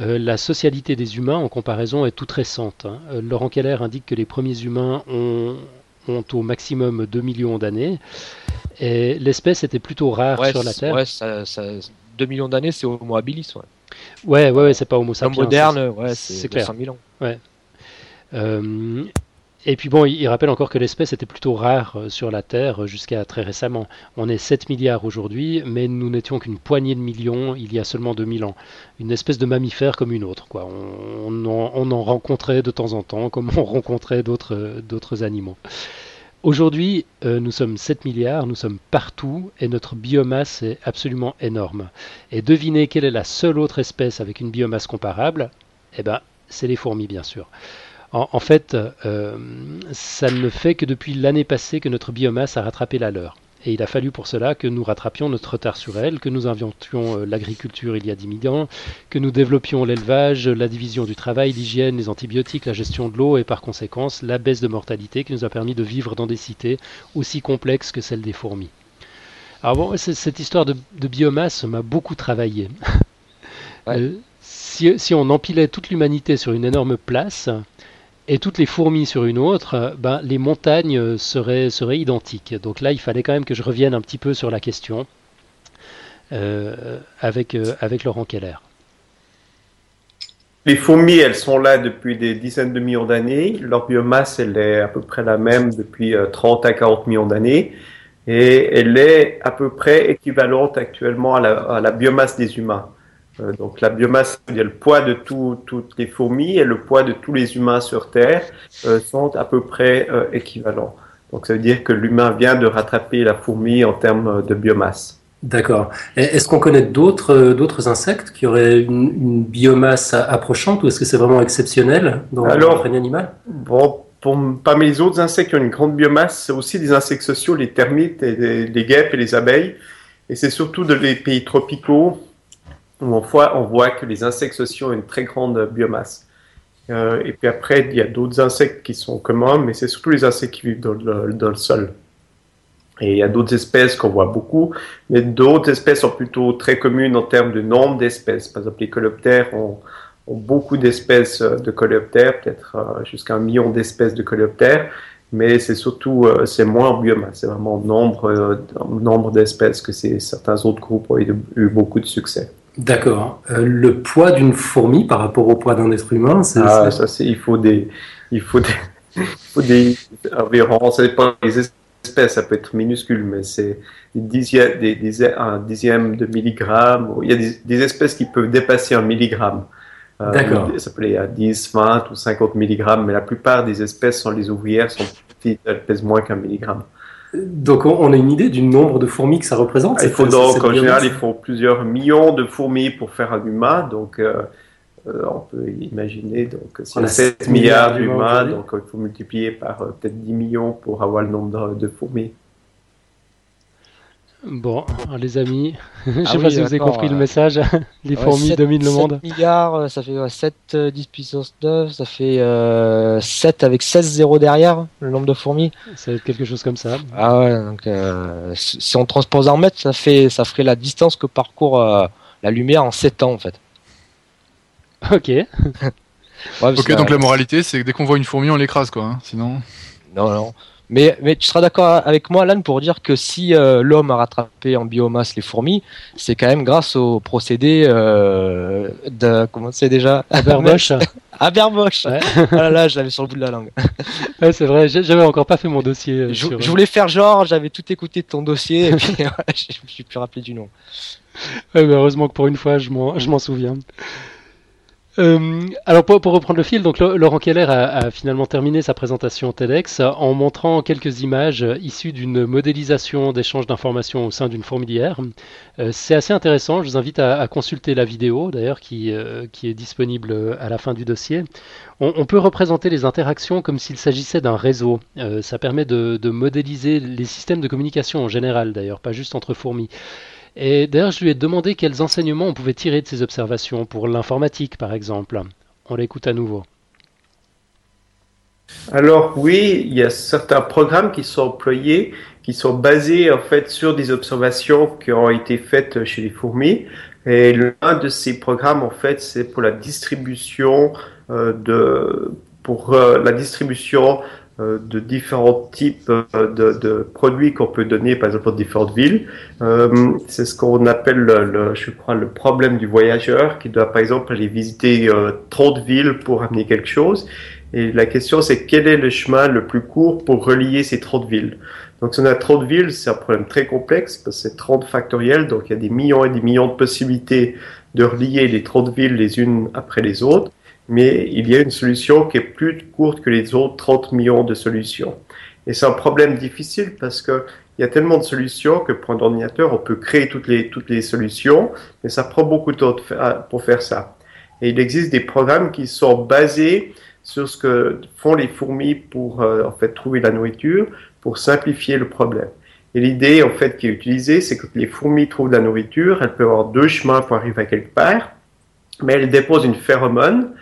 Euh, la socialité des humains, en comparaison, est toute récente. hein. Euh, Laurent Keller indique que les premiers humains ont, ont au maximum 2 millions d'années, et l'espèce était plutôt rare
Ouais,
sur la Terre.
ouais, ça, ça- 2 millions d'années, c'est Homo habilis. Ouais.
Ouais, ouais, ouais, c'est pas Homo sapiens.
moderne, ouais,
c'est
c'est
clair.
200 000 ans.
Euh, et puis bon, il, rappelle encore que l'espèce était plutôt rare euh, sur la Terre euh, jusqu'à très récemment. On est 7 milliards aujourd'hui, mais nous n'étions qu'une poignée de millions il y a seulement 2000 ans. Une espèce de mammifère comme une autre. Quoi. On, en, on en rencontrait de temps en temps, comme on rencontrait d'autres euh, animaux. Aujourd'hui, nous sommes 7 milliards, nous sommes partout et notre biomasse est absolument énorme. Et devinez quelle est la seule autre espèce avec une biomasse comparable? Eh ben, c'est les fourmis, bien sûr. En, en fait, euh, ça ne fait que depuis l'année passée que notre biomasse a rattrapé la leur. Et il a fallu pour cela que nous rattrapions notre retard sur elle, que nous inventions euh, l'agriculture il y a 10 000 ans, que nous développions l'élevage, la division du travail, l'hygiène, les antibiotiques, la gestion de l'eau et par conséquence la baisse de mortalité qui nous a permis de vivre dans des cités aussi complexes que celles des fourmis. Alors bon, cette histoire de, de biomasse m'a beaucoup travaillé.
Ouais.
Euh, si, si on empilait toute l'humanité sur une énorme place et toutes les fourmis sur une autre, euh, ben, les montagnes seraient, identiques. Donc là, il fallait quand même que je revienne un petit peu sur la question euh, avec, euh, avec Laurent Keller.
Les fourmis, elles sont là depuis des dizaines de millions d'années. Leur biomasse, elle est à peu près la même depuis euh, 30 à 40 millions d'années. Et elle est à peu près équivalente actuellement à la biomasse des humains. Euh, donc la biomasse, c'est-à-dire le poids de tout- toutes les fourmis et le poids de tous les humains sur Terre euh, sont à peu près euh, équivalents. Donc ça veut dire que l'humain vient de rattraper la fourmi en termes de biomasse.
D'accord. Est-ce qu'on connaît d'autres euh, d'autres insectes qui auraient une, une biomasse a- approchante ou est-ce que c'est vraiment exceptionnel dans le règne animal?
Bon, pour, parmi les autres insectes qui ont une grande biomasse, c'est aussi des insectes sociaux, les termites, et les, les guêpes et les abeilles. Et c'est surtout dans les pays tropicaux où on voit, on voit que les insectes sociaux ont une très grande biomasse. Euh, et puis après, il y a d'autres insectes qui sont communs, mais c'est surtout les insectes qui vivent dans le, sol. Et il y a d'autres espèces qu'on voit beaucoup, mais d'autres espèces sont plutôt très communes en termes de nombre d'espèces. Par exemple, les coléoptères ont, beaucoup d'espèces euh, de coléoptères, peut-être euh, jusqu'à un million d'espèces de coléoptères, mais c'est surtout, c'est moins en biomasse, c'est vraiment en nombre, nombre d'espèces que certains autres groupes ont eu beaucoup de succès.
D'accord. Euh, le poids d'une fourmi par rapport au poids d'un être humain, c'est
Ah, ça, c'est, il faut des, il faut des, il faut des environ, ça dépend des espèces, ça peut être minuscule, mais c'est des un dixième de milligramme. Il y a des, des espèces qui peuvent dépasser un milligramme. Euh,
D'accord.
Ça peut aller à 10, 20 ou 50 milligrammes, mais la plupart des espèces sont les ouvrières, sont petites, elles pèsent moins qu'un milligramme.
Donc on a une idée du nombre de fourmis que ça représente
Il
cette-
faut donc, en général, il faut plusieurs millions de fourmis pour faire un humain. Donc, euh, euh, on peut imaginer, donc, si
On
on
a
a 7
7
milliards
d'humains
donc il faut multiplier par euh, peut-être 10 millions pour avoir le nombre de fourmis.
Bon, alors, les amis, je sais
Ah
pas
oui,
si vous avez compris le
euh,
message. les
Ouais,
fourmis
7
dominent le
7
monde.
milliards, euh, ça fait ouais, 7 euh, 10 puissance 9, ça fait euh, 7 avec 16 zéros derrière, le nombre de fourmis.
Ça va être quelque chose comme ça.
Ah ouais, donc euh, si on transpose en mètres, ça fait ça ferait la distance que parcourt euh, la lumière en 7 ans en fait.
Ok.
Ouais,
Ok, donc
euh,
la moralité, c'est que dès qu'on voit une fourmi, on l'écrase, quoi. hein, Sinon.
Non, non. Mais, mais tu seras d'accord avec moi, Alan, pour dire que si euh, l'homme a rattrapé en biomasse les fourmis, c'est quand même grâce au procédé euh, de. Comment c'est déjà?
Abermoche.
Abermoche
Ouais.
Ah là là, je l'avais sur le bout de la langue.
Ouais, c'est vrai, j'avais encore pas fait mon dossier. euh,
Je,
sur-
je voulais faire genre, j'avais tout écouté de ton dossier, et puis je me suis plus rappelé du nom.
Ouais, mais heureusement que pour une fois, je m'en souviens. Euh, alors pour, reprendre le fil, donc Laurent Keller a, finalement terminé sa présentation TEDx en montrant quelques images issues d'une modélisation d'échange d'informations au sein d'une fourmilière. Euh, C'est assez intéressant, je vous invite à, consulter la vidéo d'ailleurs qui, euh, qui est disponible à la fin du dossier. On, peut représenter les interactions comme s'il s'agissait d'un réseau. Ça permet de modéliser les systèmes de communication en général d'ailleurs, pas juste entre fourmis. Et d'ailleurs, je lui ai demandé quels enseignements on pouvait tirer de ces observations pour l'informatique, par exemple. On l'écoute à nouveau.
Alors oui, il y a certains programmes qui sont employés, qui sont basés en fait sur des observations qui ont été faites chez les fourmis. Et l'un de ces programmes en fait, c'est pour la distribution euh, de pour euh, la distribution de différents types euh, de, de produits qu'on peut donner, par exemple, dans différentes villes. Euh, c'est ce qu'on appelle, le, le, je crois, le problème du voyageur qui doit, par exemple, aller visiter euh, trop de villes pour amener quelque chose. Et la question, c'est quel est le chemin le plus court pour relier ces 30 villes? Donc, si on a trop de villes, c'est un problème très complexe parce que c'est 30 factoriel, donc il y a des millions et des millions de possibilités de relier les 30 villes les unes après les autres mais il y a une solution qui est plus courte que les autres 30 millions de solutions. Et c'est un problème difficile parce que il y a tellement de solutions que pour un ordinateur, on peut créer toutes les, toutes les solutions, mais ça prend beaucoup de temps pour faire ça. Et il existe des programmes qui sont basés sur ce que font les fourmis pour euh, en fait trouver la nourriture, pour simplifier le problème. Et l'idée en fait qui est utilisée, c'est que les fourmis trouvent la nourriture, elles peuvent avoir deux chemins pour arriver à quelque part, mais elles déposent une phéromone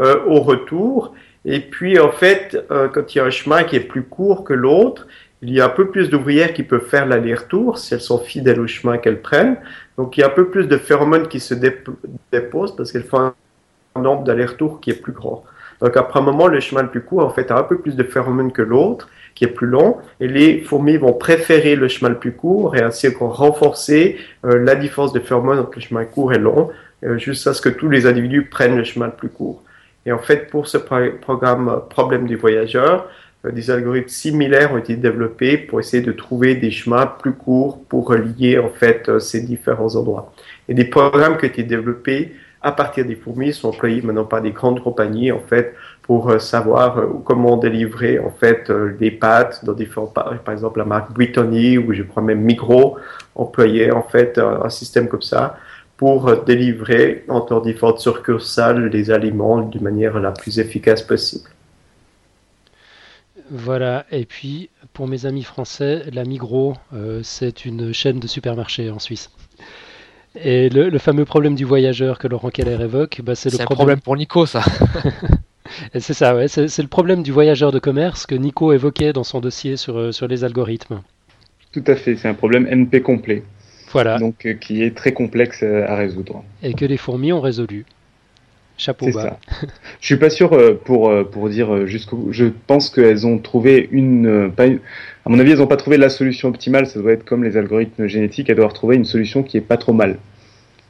euh, au retour. Et puis, en fait, euh, quand il y a un chemin qui est plus court que l'autre, il y a un peu plus d'ouvrières qui peuvent faire l'aller-retour si elles sont fidèles au chemin qu'elles prennent. Donc, il y a un peu plus de phéromones qui se déposent parce qu'elles font un nombre d'aller-retour qui est plus grand. Donc, après un moment, le chemin le plus court, en fait, a un peu plus de phéromones que l'autre, qui est plus long, et les fourmis vont préférer le chemin le plus court, et ainsi vont renforcer euh, la différence de phéromones entre le chemin court et long, euh, jusqu'à ce que tous les individus prennent le chemin le plus court. Et en fait, pour ce programme Problème du voyageur, euh, des algorithmes similaires ont été développés pour essayer de trouver des chemins plus courts pour relier en fait euh, ces différents endroits. Et des programmes qui ont été développés à partir des fourmis sont employés maintenant par des grandes compagnies en fait pour euh, savoir comment délivrer en fait des pâtes dans différents par exemple la marque Brittany ou je crois même Migros employait en fait un système comme ça pour délivrer entre différentes succursales les aliments de manière la plus efficace possible.
Voilà, et puis pour mes amis français, la Migros, euh, c'est une chaîne de supermarchés en Suisse. Et le, le, fameux problème du voyageur que Laurent Keller évoque, bah, c'est le
problème... problème... pour Nico, ça.
c'est ça, ouais, c'est le problème du voyageur de commerce que Nico évoquait dans son dossier sur, euh, sur les algorithmes.
Tout à fait, c'est un problème NP complet.
Voilà.
Donc, euh, qui est très complexe euh, à résoudre.
Et que les fourmis ont résolu. Chapeau bas.
Ça. Je suis pas sûr euh, pour pour dire jusqu'où. Je pense qu'elles ont trouvé une, pas une, À mon avis, elles n'ont pas trouvé la solution optimale. Ça doit être comme les algorithmes génétiques. Elles doivent trouver une solution qui est pas trop mal.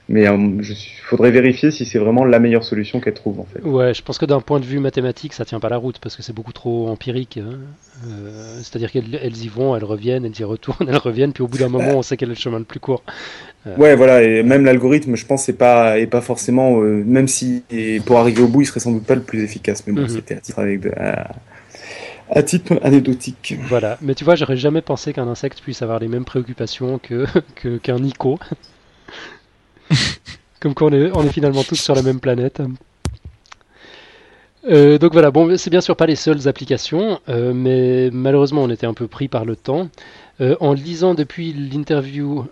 Mais il faudrait vérifier si c'est vraiment la meilleure solution qu'elle trouve en fait.
Ouais, je pense que d'un point de vue mathématique, ça tient pas la route parce que c'est beaucoup trop empirique. Hein. Euh, C'est-à-dire qu'elles y vont, elles reviennent, elles y retournent, elles reviennent, puis au bout d'un moment, on sait quel est le chemin le plus court.
Euh... Ouais, voilà, et même l'algorithme, je pense, c'est pas, est pas forcément, euh, même si pour arriver au bout, il serait sans doute pas le plus efficace. Mais bon, mm -hmm. c'était à titre avec de, à, à titre anecdotique.
Voilà, mais tu vois, j'aurais jamais pensé qu'un insecte puisse avoir les mêmes préoccupations que qu'un qu Nico. Comme quoi on est, finalement tous sur la même planète. Euh, donc voilà, bon, c'est bien sûr pas les seules applications, euh, mais malheureusement on était un peu pris par le temps. Euh, en lisant depuis l'interview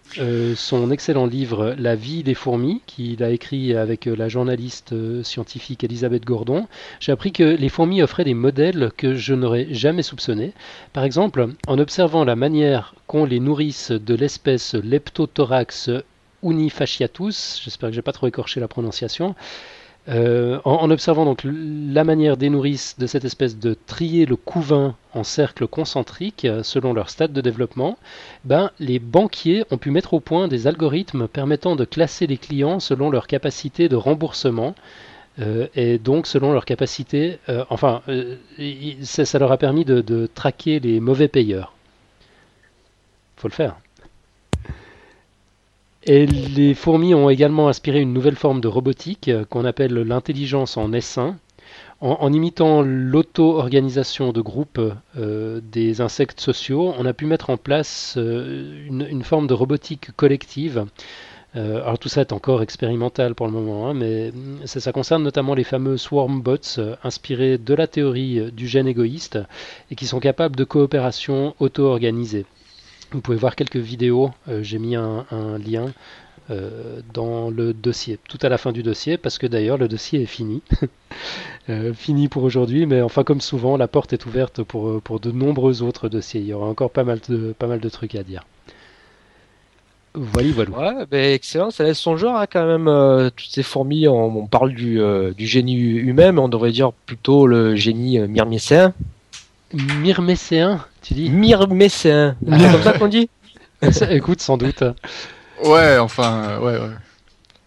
son excellent livre La vie des fourmis, qu'il a écrit avec la journaliste scientifique Elisabeth Gordon, j'ai appris que les fourmis offraient des modèles que je n'aurais jamais soupçonnés. Par exemple, en observant la manière qu'ont les nourrices de l'espèce Leptothorax unifasciatus, j'espère que j'ai pas trop écorché la prononciation, euh, en, observant donc la manière des nourrices de cette espèce de trier le couvain en cercle concentrique selon leur stade de développement, ben, les banquiers ont pu mettre au point des algorithmes permettant de classer les clients selon leur capacité de remboursement. Euh, et donc selon leur capacité, euh, enfin, ça, ça, leur a permis de, de traquer les mauvais payeurs. Faut le faire. Et les fourmis ont également inspiré une nouvelle forme de robotique euh, qu'on appelle l'intelligence en essaim. En, imitant l'auto-organisation de groupes euh, des insectes sociaux, on a pu mettre en place euh, une, forme de robotique collective. Alors tout ça est encore expérimental pour le moment, hein, mais ça, ça, concerne notamment les fameux swarm bots inspirés de la théorie du gène égoïste et qui sont capables de coopération auto-organisée. Vous pouvez voir quelques vidéos, euh, j'ai mis un, lien euh, dans le dossier, tout à la fin du dossier, parce que d'ailleurs le dossier est fini. Euh, fini pour aujourd'hui, mais enfin comme souvent, la porte est ouverte pour, pour de nombreux autres dossiers. Il y aura encore pas mal de, pas mal de trucs à dire. Voilà, voilà.
Ouais, ben, excellent, ça laisse son genre hein, quand même. toutes ces fourmis, on, parle du, du génie humain, mais on devrait dire plutôt le génie myrmécéen.
Myrmécéen, tu dis
Myrmécéen,
Ah.
c'est comme ça qu'on dit
Écoute, sans doute.
Ouais, enfin, euh, ouais, ouais.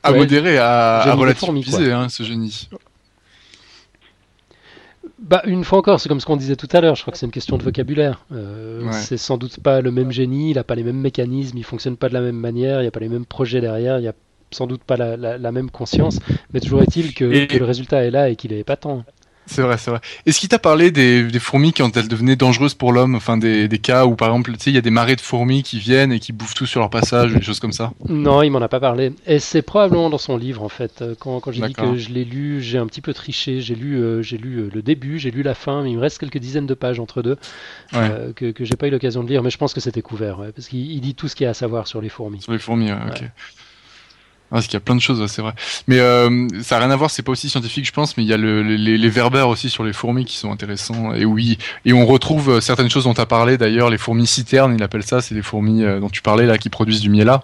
À
Ouais.
modérer, à, à relativiser, hein, ce génie.
Bah, une fois encore, c'est comme ce qu'on disait tout à l'heure, je crois que c'est une question de vocabulaire. Euh,
Ouais.
C'est sans doute pas le même génie, il n'a pas les mêmes mécanismes, il fonctionne pas de la même manière, il n'y a pas les mêmes projets derrière, il n'y a sans doute pas la, la- la même conscience, mais toujours est-il que,
Et-
que le résultat est là et qu'il est épatant.
C'est vrai, c'est vrai. Est-ce qu'il t'a parlé des, des fourmis quand elles devenaient dangereuses pour l'homme Enfin, des, des cas où, par exemple, tu sais, il y a des marées de fourmis qui viennent et qui bouffent tout sur leur passage, des choses comme ça?
Non, il m'en a pas parlé. Et c'est probablement dans son livre en fait. Euh, Quand, quand j'ai dit que je l'ai lu, j'ai un petit peu triché. J'ai lu, euh, j'ai lu euh, le début, j'ai lu la fin, mais il me reste quelques dizaines de pages entre deux
Ouais.
euh, que, que j'ai pas eu l'occasion de lire. Mais je pense que c'était couvert, ouais, parce qu'il il dit tout ce qu'il y a à savoir sur les fourmis.
Sur les fourmis, ouais, ok. Ah, parce qu'il y a plein de choses, ouais, c'est vrai. Mais euh, ça n'a rien à voir, c'est pas aussi scientifique, je pense, mais il y a le, les, les verbeurs aussi sur les fourmis qui sont intéressants. Et oui, et on retrouve euh, certaines choses dont tu as parlé d'ailleurs, les fourmis citernes, il appelle ça, c'est les fourmis euh, dont tu parlais là, qui produisent du miel là.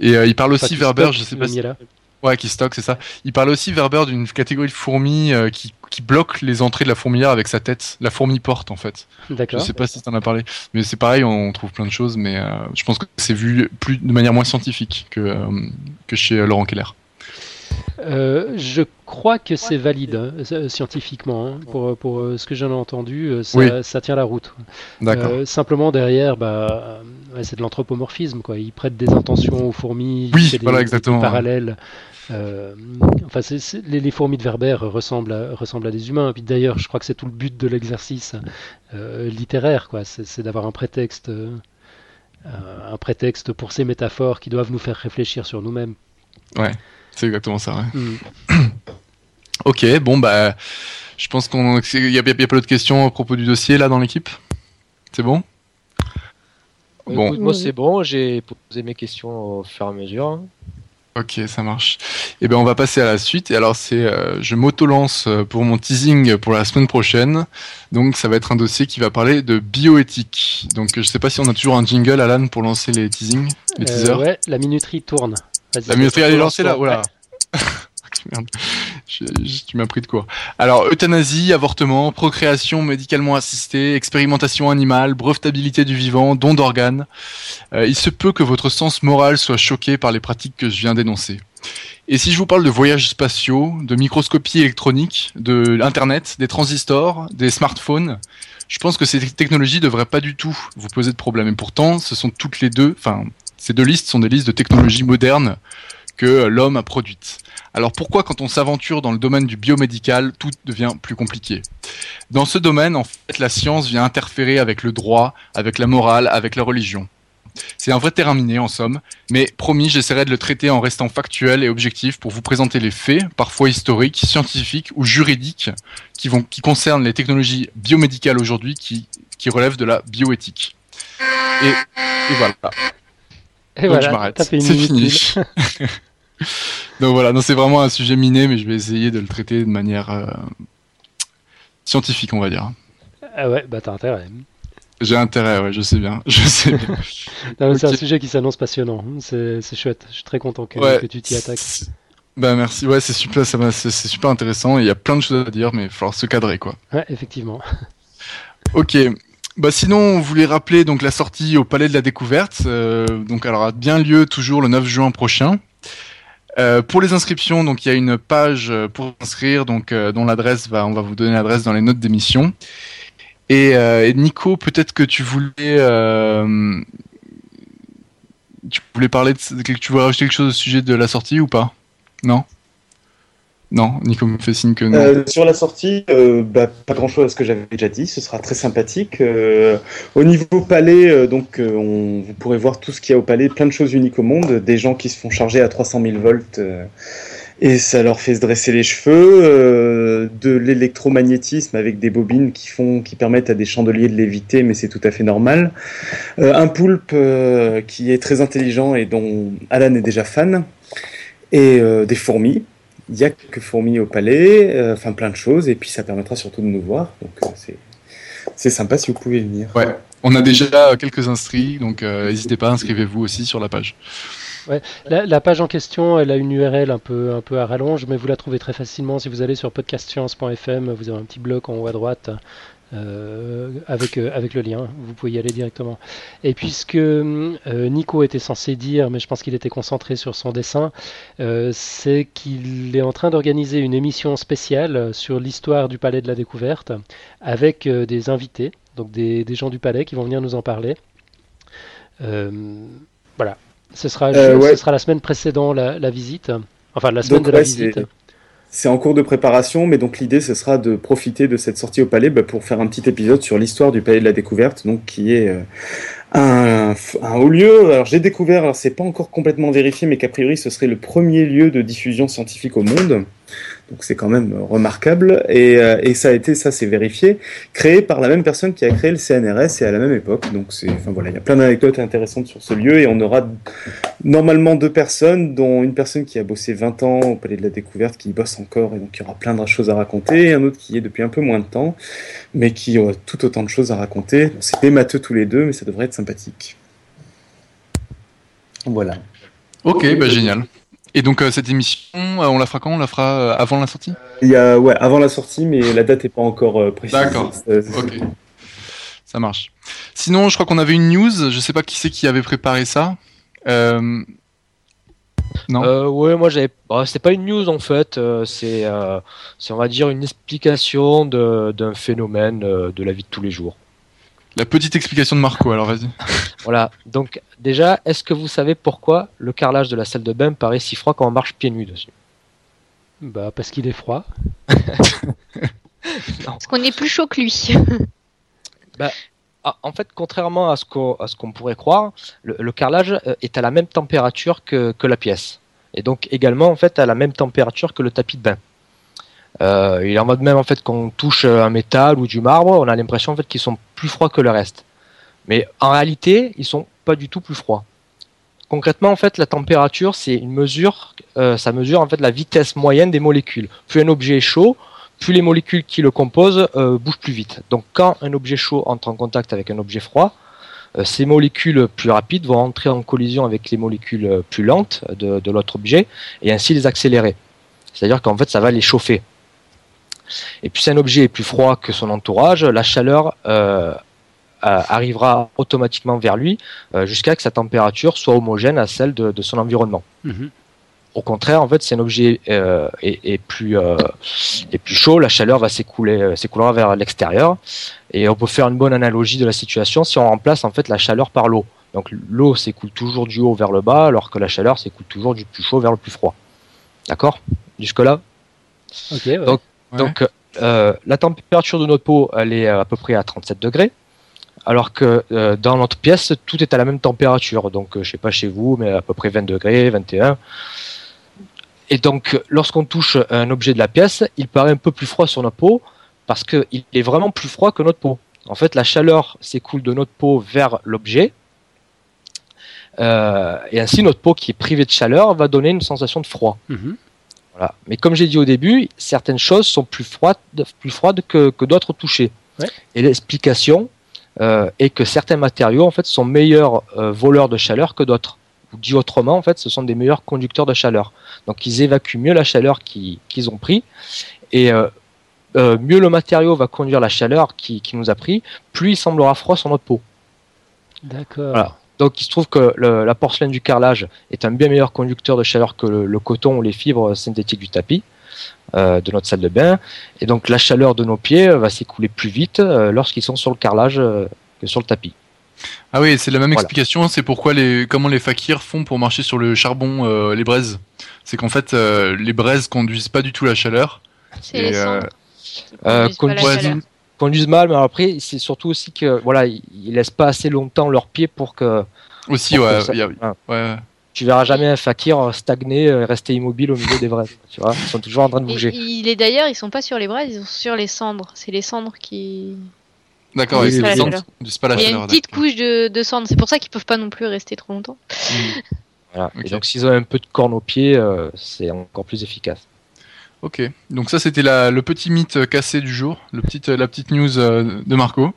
Et euh, il parle aussi
stocke
je sais pas si...
miel là.
Ouais, qui stocke, c'est ça. Il parle aussi Werber d'une catégorie de fourmis euh, qui, qui bloque les entrées de la fourmilière avec sa tête. La fourmi porte en fait. Je
D'accord.
sais pas si t'en as parlé, mais c'est pareil, on trouve plein de choses, mais euh, je pense que c'est vu plus de manière moins scientifique que euh, que chez euh, Laurent Keller.
Euh, je crois que c'est valide hein, scientifiquement. hein, pour pour euh, ce que j'en ai entendu, euh, ça,
Oui.
ça tient la route. Euh, simplement derrière, bah, ouais, c'est de l'anthropomorphisme, quoi. Ils prêtent des intentions aux fourmis,
Oui,
des,
voilà,
des
exactement, ouais.
parallèles. Euh, enfin, les, les fourmis de Werber ressemblent à, ressemblent à des humains. Et puis d'ailleurs, je crois que c'est tout le but de l'exercice euh, littéraire, quoi. C'est c'est d'avoir un prétexte, euh, un prétexte pour ces métaphores qui doivent nous faire réfléchir sur nous-mêmes.
C'est exactement ça. Ouais.
Hmm.
Ok, bon bah, je pense qu'on, il y a, y a pas d'autres questions à propos du dossier là dans l'équipe? C'est bon? Bon.
Écoute, moi c'est bon, j'ai posé mes questions au fur et à mesure.
Ok, ça marche. Et ben on va passer à la suite. Et alors c'est, euh, je m'auto-lance euh, pour mon teasing pour la semaine prochaine. Donc ça va être un dossier qui va parler de bioéthique. Donc je sais pas si on a toujours un jingle Alan pour lancer les teasings, les
Euh,
teasers.
ouais, la minuterie tourne.
La minuterie elle est lancée là.
Ouais.
Voilà. Merde. Tu m'as pris de court. Alors, euthanasie, avortement, procréation médicalement assistée, expérimentation animale, brevetabilité du vivant, don d'organes. Euh, il se peut que votre sens moral soit choqué par les pratiques que je viens d'énoncer. Et si je vous parle de voyages spatiaux, de microscopie électronique, de Internet, des transistors, des smartphones, je pense que ces technologies devraient pas du tout vous poser de problème. Et pourtant, ce sont toutes les deux, enfin, ces deux listes sont des listes de technologies modernes que l'homme a produites. Alors pourquoi quand on s'aventure dans le domaine du biomédical, tout devient plus compliqué? Dans ce domaine, en fait, la science vient interférer avec le droit, avec la morale, avec la religion. C'est un vrai terrain miné en somme, mais promis, j'essaierai de le traiter en restant factuel et objectif pour vous présenter les faits, parfois historiques, scientifiques ou juridiques, qui, vont, qui concernent les technologies biomédicales aujourd'hui, qui, qui relèvent de la bioéthique. Et, et voilà.
Et
Donc
voilà,
je m'arrête. C'est fini. Donc voilà, non, c'est vraiment un sujet miné, mais je vais essayer de le traiter de manière euh, scientifique, on va dire.
Ah ouais, bah t'as intérêt.
J'ai intérêt, ouais, je sais bien, je sais bien.
C'est un sujet qui s'annonce passionnant. C'est chouette. Je suis très content que,
Ouais,
que tu t'y attaques.
Bah merci, ouais, c'est super, c'est super intéressant. Il y a plein de choses à dire, mais il va falloir se cadrer, quoi.
Ouais, effectivement.
Ok. Bah sinon, on voulait rappeler donc la sortie au Palais de la Découverte. euh, donc elle aura bien lieu toujours le 9 juin prochain. Euh, pour les inscriptions, donc il y a une page euh, pour s'inscrire, donc euh, dont l'adresse va, on va vous donner l'adresse dans les notes d'émission. Et, et Nico, peut-être que tu voulais, tu voulais parler de- tu voulais rajouter quelque chose au sujet de la sortie ou pas? Non? Non, Nico me fait signe que non.
Euh, sur la sortie, euh, bah, pas grand chose à ce que j'avais déjà dit. Ce sera très sympathique. Euh, au niveau palais, donc, on, vous pourrez voir tout ce qu'il y a au palais, plein de choses uniques au monde, des gens qui se font charger à 300 000 volts et ça leur fait se dresser les cheveux, de l'électromagnétisme avec des bobines qui font, qui permettent à des chandeliers de léviter, mais c'est tout à fait normal. Un poulpe qui est très intelligent et dont Alan est déjà fan, et des fourmis. Il y a que fourmis au palais, euh, enfin plein de choses, et puis ça permettra surtout de nous voir. Donc euh, c'est c'est sympa si vous pouvez venir.
Ouais. On a déjà quelques inscrits, donc euh, n'hésitez pas, inscrivez-vous aussi sur la page.
La, la page en question, elle a une URL un peu, un peu à rallonge, mais vous la trouvez très facilement si vous allez sur podcastscience.fm. Vous avez un petit bloc en haut à droite euh, avec, euh, avec le lien. Vous pouvez y aller directement. Et puisque euh, Nico était censé dire, mais je pense qu'il était concentré sur son dessin, euh, c'est qu'il est en train d'organiser une émission spéciale sur l'histoire du Palais de la Découverte avec des invités, donc des, des gens du Palais qui vont venir nous en parler. Voilà. Ce sera, je-
ouais.
ce sera la semaine précédant la, la visite. Enfin, la semaine
Donc,
de la
ouais,
visite.
C'est- en cours de préparation, mais donc l'idée ce sera de profiter de cette sortie au palais bah, pour faire un petit épisode sur l'histoire du palais de la découverte, donc qui est euh, un, un haut lieu. Alors j'ai découvert, alors c'est pas encore complètement vérifié, mais qu'a priori ce serait le premier lieu de diffusion scientifique au monde. Donc c'est quand même remarquable et, euh, et ça a été, ça c'est vérifié, créé par la même personne qui a créé le CNRS et à la même époque. Donc c'est, enfin voilà, il y a plein d'anecdotes intéressantes sur ce lieu et on aura normalement deux personnes, dont une personne qui a bossé 20 ans au Palais de la Découverte, qui bosse encore, et donc il y aura plein de choses à raconter, et un autre qui y est depuis un peu moins de temps, mais qui aura tout autant de choses à raconter. C'est démateux tous les deux, mais ça devrait être sympathique. Voilà.
Ok, bah génial. Et donc euh, cette émission, euh, on la fera quand? On la fera euh, avant la sortie?
Il y a, ouais, avant la sortie, mais la date n'est pas encore euh, précise.
D'accord. Ok. Ça marche. Sinon, je crois qu'on avait une news. Je sais pas qui c'est qui avait préparé ça. Euh, Non?
Euh, ouais, moi j'avais. Bah, c'est pas une news en fait, euh, c'est, euh, c'est on va dire une explication de- d'un phénomène euh, de la vie de tous les jours.
La petite explication de Marco. Alors vas-y.
Voilà. Donc déjà, est-ce que vous savez pourquoi le carrelage de la salle de bain paraît si froid quand on marche pieds nus dessus?
Bah, parce qu'il est froid.
Parce qu'on est plus chaud que lui.
Ah, en fait, contrairement à ce qu'on, à ce qu'on pourrait croire, le, le carrelage euh, est à la même température que, que la pièce. Et donc également en fait à la même température que le tapis de bain. Euh, il est en mode même en fait qu'on touche euh, un métal ou du marbre, on a l'impression qu'ils sont plus froids que le reste. Mais en réalité, ils sont pas du tout plus froids. Concrètement, en fait, la température, c'est une mesure, euh, ça mesure en fait la vitesse moyenne des molécules. Plus un objet est chaud, plus les molécules qui le composent bougent plus vite. Donc, quand un objet chaud entre en contact avec un objet froid, ces molécules plus rapides vont entrer en collision avec les molécules plus lentes de, de l'autre objet et ainsi les accélérer. C'est-à-dire qu'en fait, ça va les chauffer. Et puis, si un objet est plus froid que son entourage, la chaleur euh, arrivera automatiquement vers lui euh, jusqu'à que sa température soit homogène à celle de, de son environnement.
Mhm.
Au contraire, en fait, si un objet euh, est, est plus, euh, est plus chaud, la chaleur va s'écouler, s'écoulera vers l'extérieur. Et on peut faire une bonne analogie de la situation si on remplace en fait la chaleur par l'eau. Donc l'eau s'écoule toujours du haut vers le bas, alors que la chaleur s'écoule toujours du plus chaud vers le plus froid. D'accord? Jusque là.
Ok, ouais.
Donc,
Ouais.
Donc euh, la température de notre peau, elle est à peu près à 37 degrés. Alors que euh, dans notre pièce, tout est à la même température. Donc, euh, je sais pas chez vous, mais à peu près 20 degrés, 21. Et donc, lorsqu'on touche un objet de la pièce, il paraît un peu plus froid sur notre peau parce qu'il est vraiment plus froid que notre peau. En fait, la chaleur s'écoule de notre peau vers l'objet. Euh, et ainsi, notre peau qui est privée de chaleur va donner une sensation de froid.
Mhm.
Voilà. Mais comme j'ai dit au début, certaines choses sont plus froides, plus froides que, que d'autres touchées.
Ouais.
Et l'explication euh, est que certains matériaux en fait sont meilleurs euh, voleurs de chaleur que d'autres. Ou dit autrement, en fait, ce sont des meilleurs conducteurs de chaleur. Donc ils évacuent mieux la chaleur qui- qu'ils ont pris et euh, euh, mieux le matériau va conduire la chaleur qui, qui nous a pris, plus il semblera froid sur notre peau.
D'accord.
Voilà. Donc il se trouve que le- la porcelaine du carrelage est un bien meilleur conducteur de chaleur que le, le coton ou les fibres synthétiques du tapis euh, de notre salle de bain. Et donc la chaleur de nos pieds euh, va s'écouler plus vite euh, lorsqu'ils sont sur le carrelage euh, que sur le tapis.
Ah oui, c'est la même
Voilà.
explication. C'est pourquoi les comment les fakirs font pour marcher sur le charbon, euh, les braises. C'est qu'en fait, euh, les braises conduisent pas du tout la chaleur.
C'est les
euh,
cendres.
Euh,
Conduisent pas la
ouais,
chaleur.
Conduisent mal, mais après c'est surtout aussi que voilà ils, ils laissent pas assez longtemps leurs pieds pour que
Aussi,
pour
ouais.
que ça-
il y a- ouais.
tu verras jamais un fakir stagner, euh, rester immobile au milieu des braises. Tu vois, ils sont toujours en train de
Et
bouger.
il est d'ailleurs, ils sont pas sur les braises, ils sont sur les cendres. C'est les cendres qui.
D'accord,
Oui,
et c'est
oui,
le
oui.
centre du spa la
Il y a une petite couche de, de cendres. C'est pour ça qu'ils peuvent pas non plus rester trop longtemps.
Voilà. Et donc s'ils ont un peu de corne au pied, euh, c'est encore plus efficace.
Ok, donc ça c'était le petit mythe euh, cassé du jour, le petit, euh, la petite news euh, de Marco.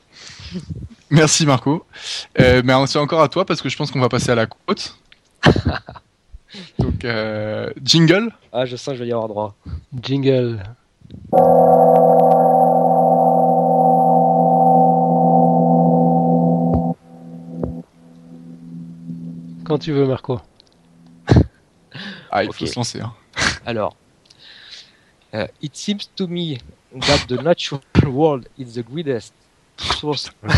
Merci Marco. Euh, mais c'est encore à toi parce que je pense qu'on va passer à la côte. donc euh, jingle.
Ah, je sens que je vais y avoir droit.
Jingle. Quand tu veux, Marco.
Ah, il faut se lancer. hein.
Alors, uh, it seems to me that the natural world is the greatest source. Mais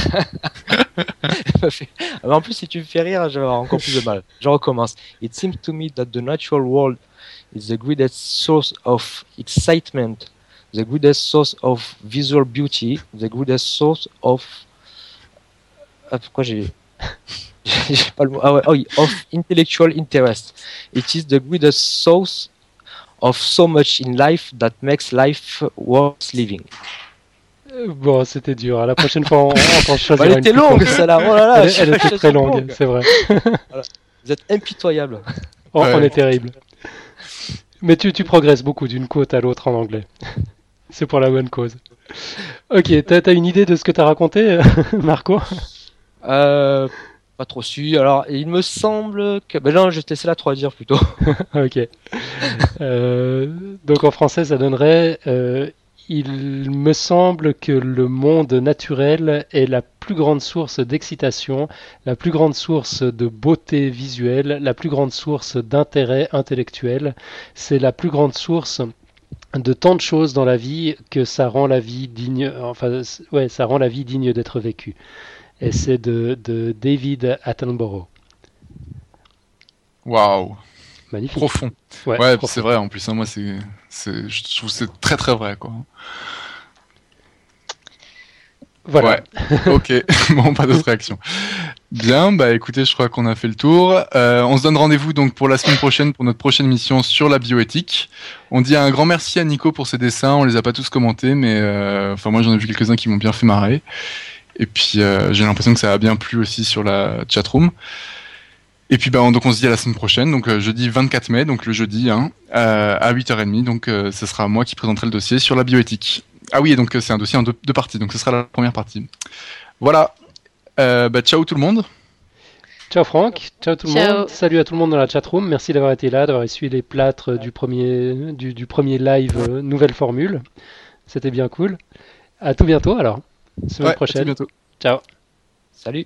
en plus, si tu me fais rire, avoir encore plus de mal. Je recommence. It seems to me that the natural world is the greatest source of excitement, the greatest source of visual beauty, the greatest source of. Ah, pourquoi j'ai. j'ai pas le mot. Ah ouais, oh of intellectual interest. It is the greatest source of so much in life that makes life worth living.
Bon, c'était dur. À la prochaine fois, on, on t'en choisira
elle était longue, celle-là. Oh là là,
Elle, elle était très longue, c'est vrai.
Vous êtes impitoyable.
Oh,
Ouais.
On est terrible. Mais tu, tu progresses beaucoup d'une côte à l'autre en anglais. C'est pour la bonne cause. Ok, t'as as une idée de ce que t'as raconté, Marco?
Euh, pas trop su. Alors, il me semble que. Ben non, je vais te laisser la 3 dire plutôt.
Ok. Euh, donc en français, ça donnerait euh, Il me semble que le monde naturel est la plus grande source d'excitation, la plus grande source de beauté visuelle, la plus grande source d'intérêt intellectuel. C'est la plus grande source de tant de choses dans la vie que ça rend la vie digne. Enfin, ouais, ça rend la vie digne d'être vécue. Et c'est de, de David Attenborough.
Waouh,
Magnifique.
profond.
Ouais,
c'est vrai. En plus, hein, moi, c'est, c'est, je trouve c'est très très vrai, quoi.
Voilà.
Ouais. ok. bon, pas d'autres réactions. Bien, bah écoutez, je crois qu'on a fait le tour. Euh, on se donne rendez-vous donc pour la semaine prochaine pour notre prochaine mission sur la bioéthique. On dit un grand merci à Nico pour ses dessins. On les a pas tous commentés, mais euh, enfin moi j'en ai vu quelques-uns qui m'ont bien fait marrer. Et puis euh, j'ai l'impression que ça a bien plu aussi sur la chatroom. Et puis bah on, donc on se dit à la semaine prochaine, donc euh, jeudi 24 mai, donc le jeudi hein, euh, à 8h30. Donc euh, ce sera moi qui présenterai le dossier sur la bioéthique. Ah oui, et donc c'est un dossier en deux, deux parties, donc ce sera la première partie. Voilà. Euh, bah, ciao tout le monde.
Ciao Franck, ciao tout le
Ciao.
monde, salut à tout le monde dans la chatroom, merci d'avoir été là, d'avoir essuyé les plâtres du premier, du, du premier live euh, nouvelle formule. C'était bien cool. À tout bientôt alors, semaine
Ouais, à tout
prochaine.
bientôt.
Ciao.
Salut.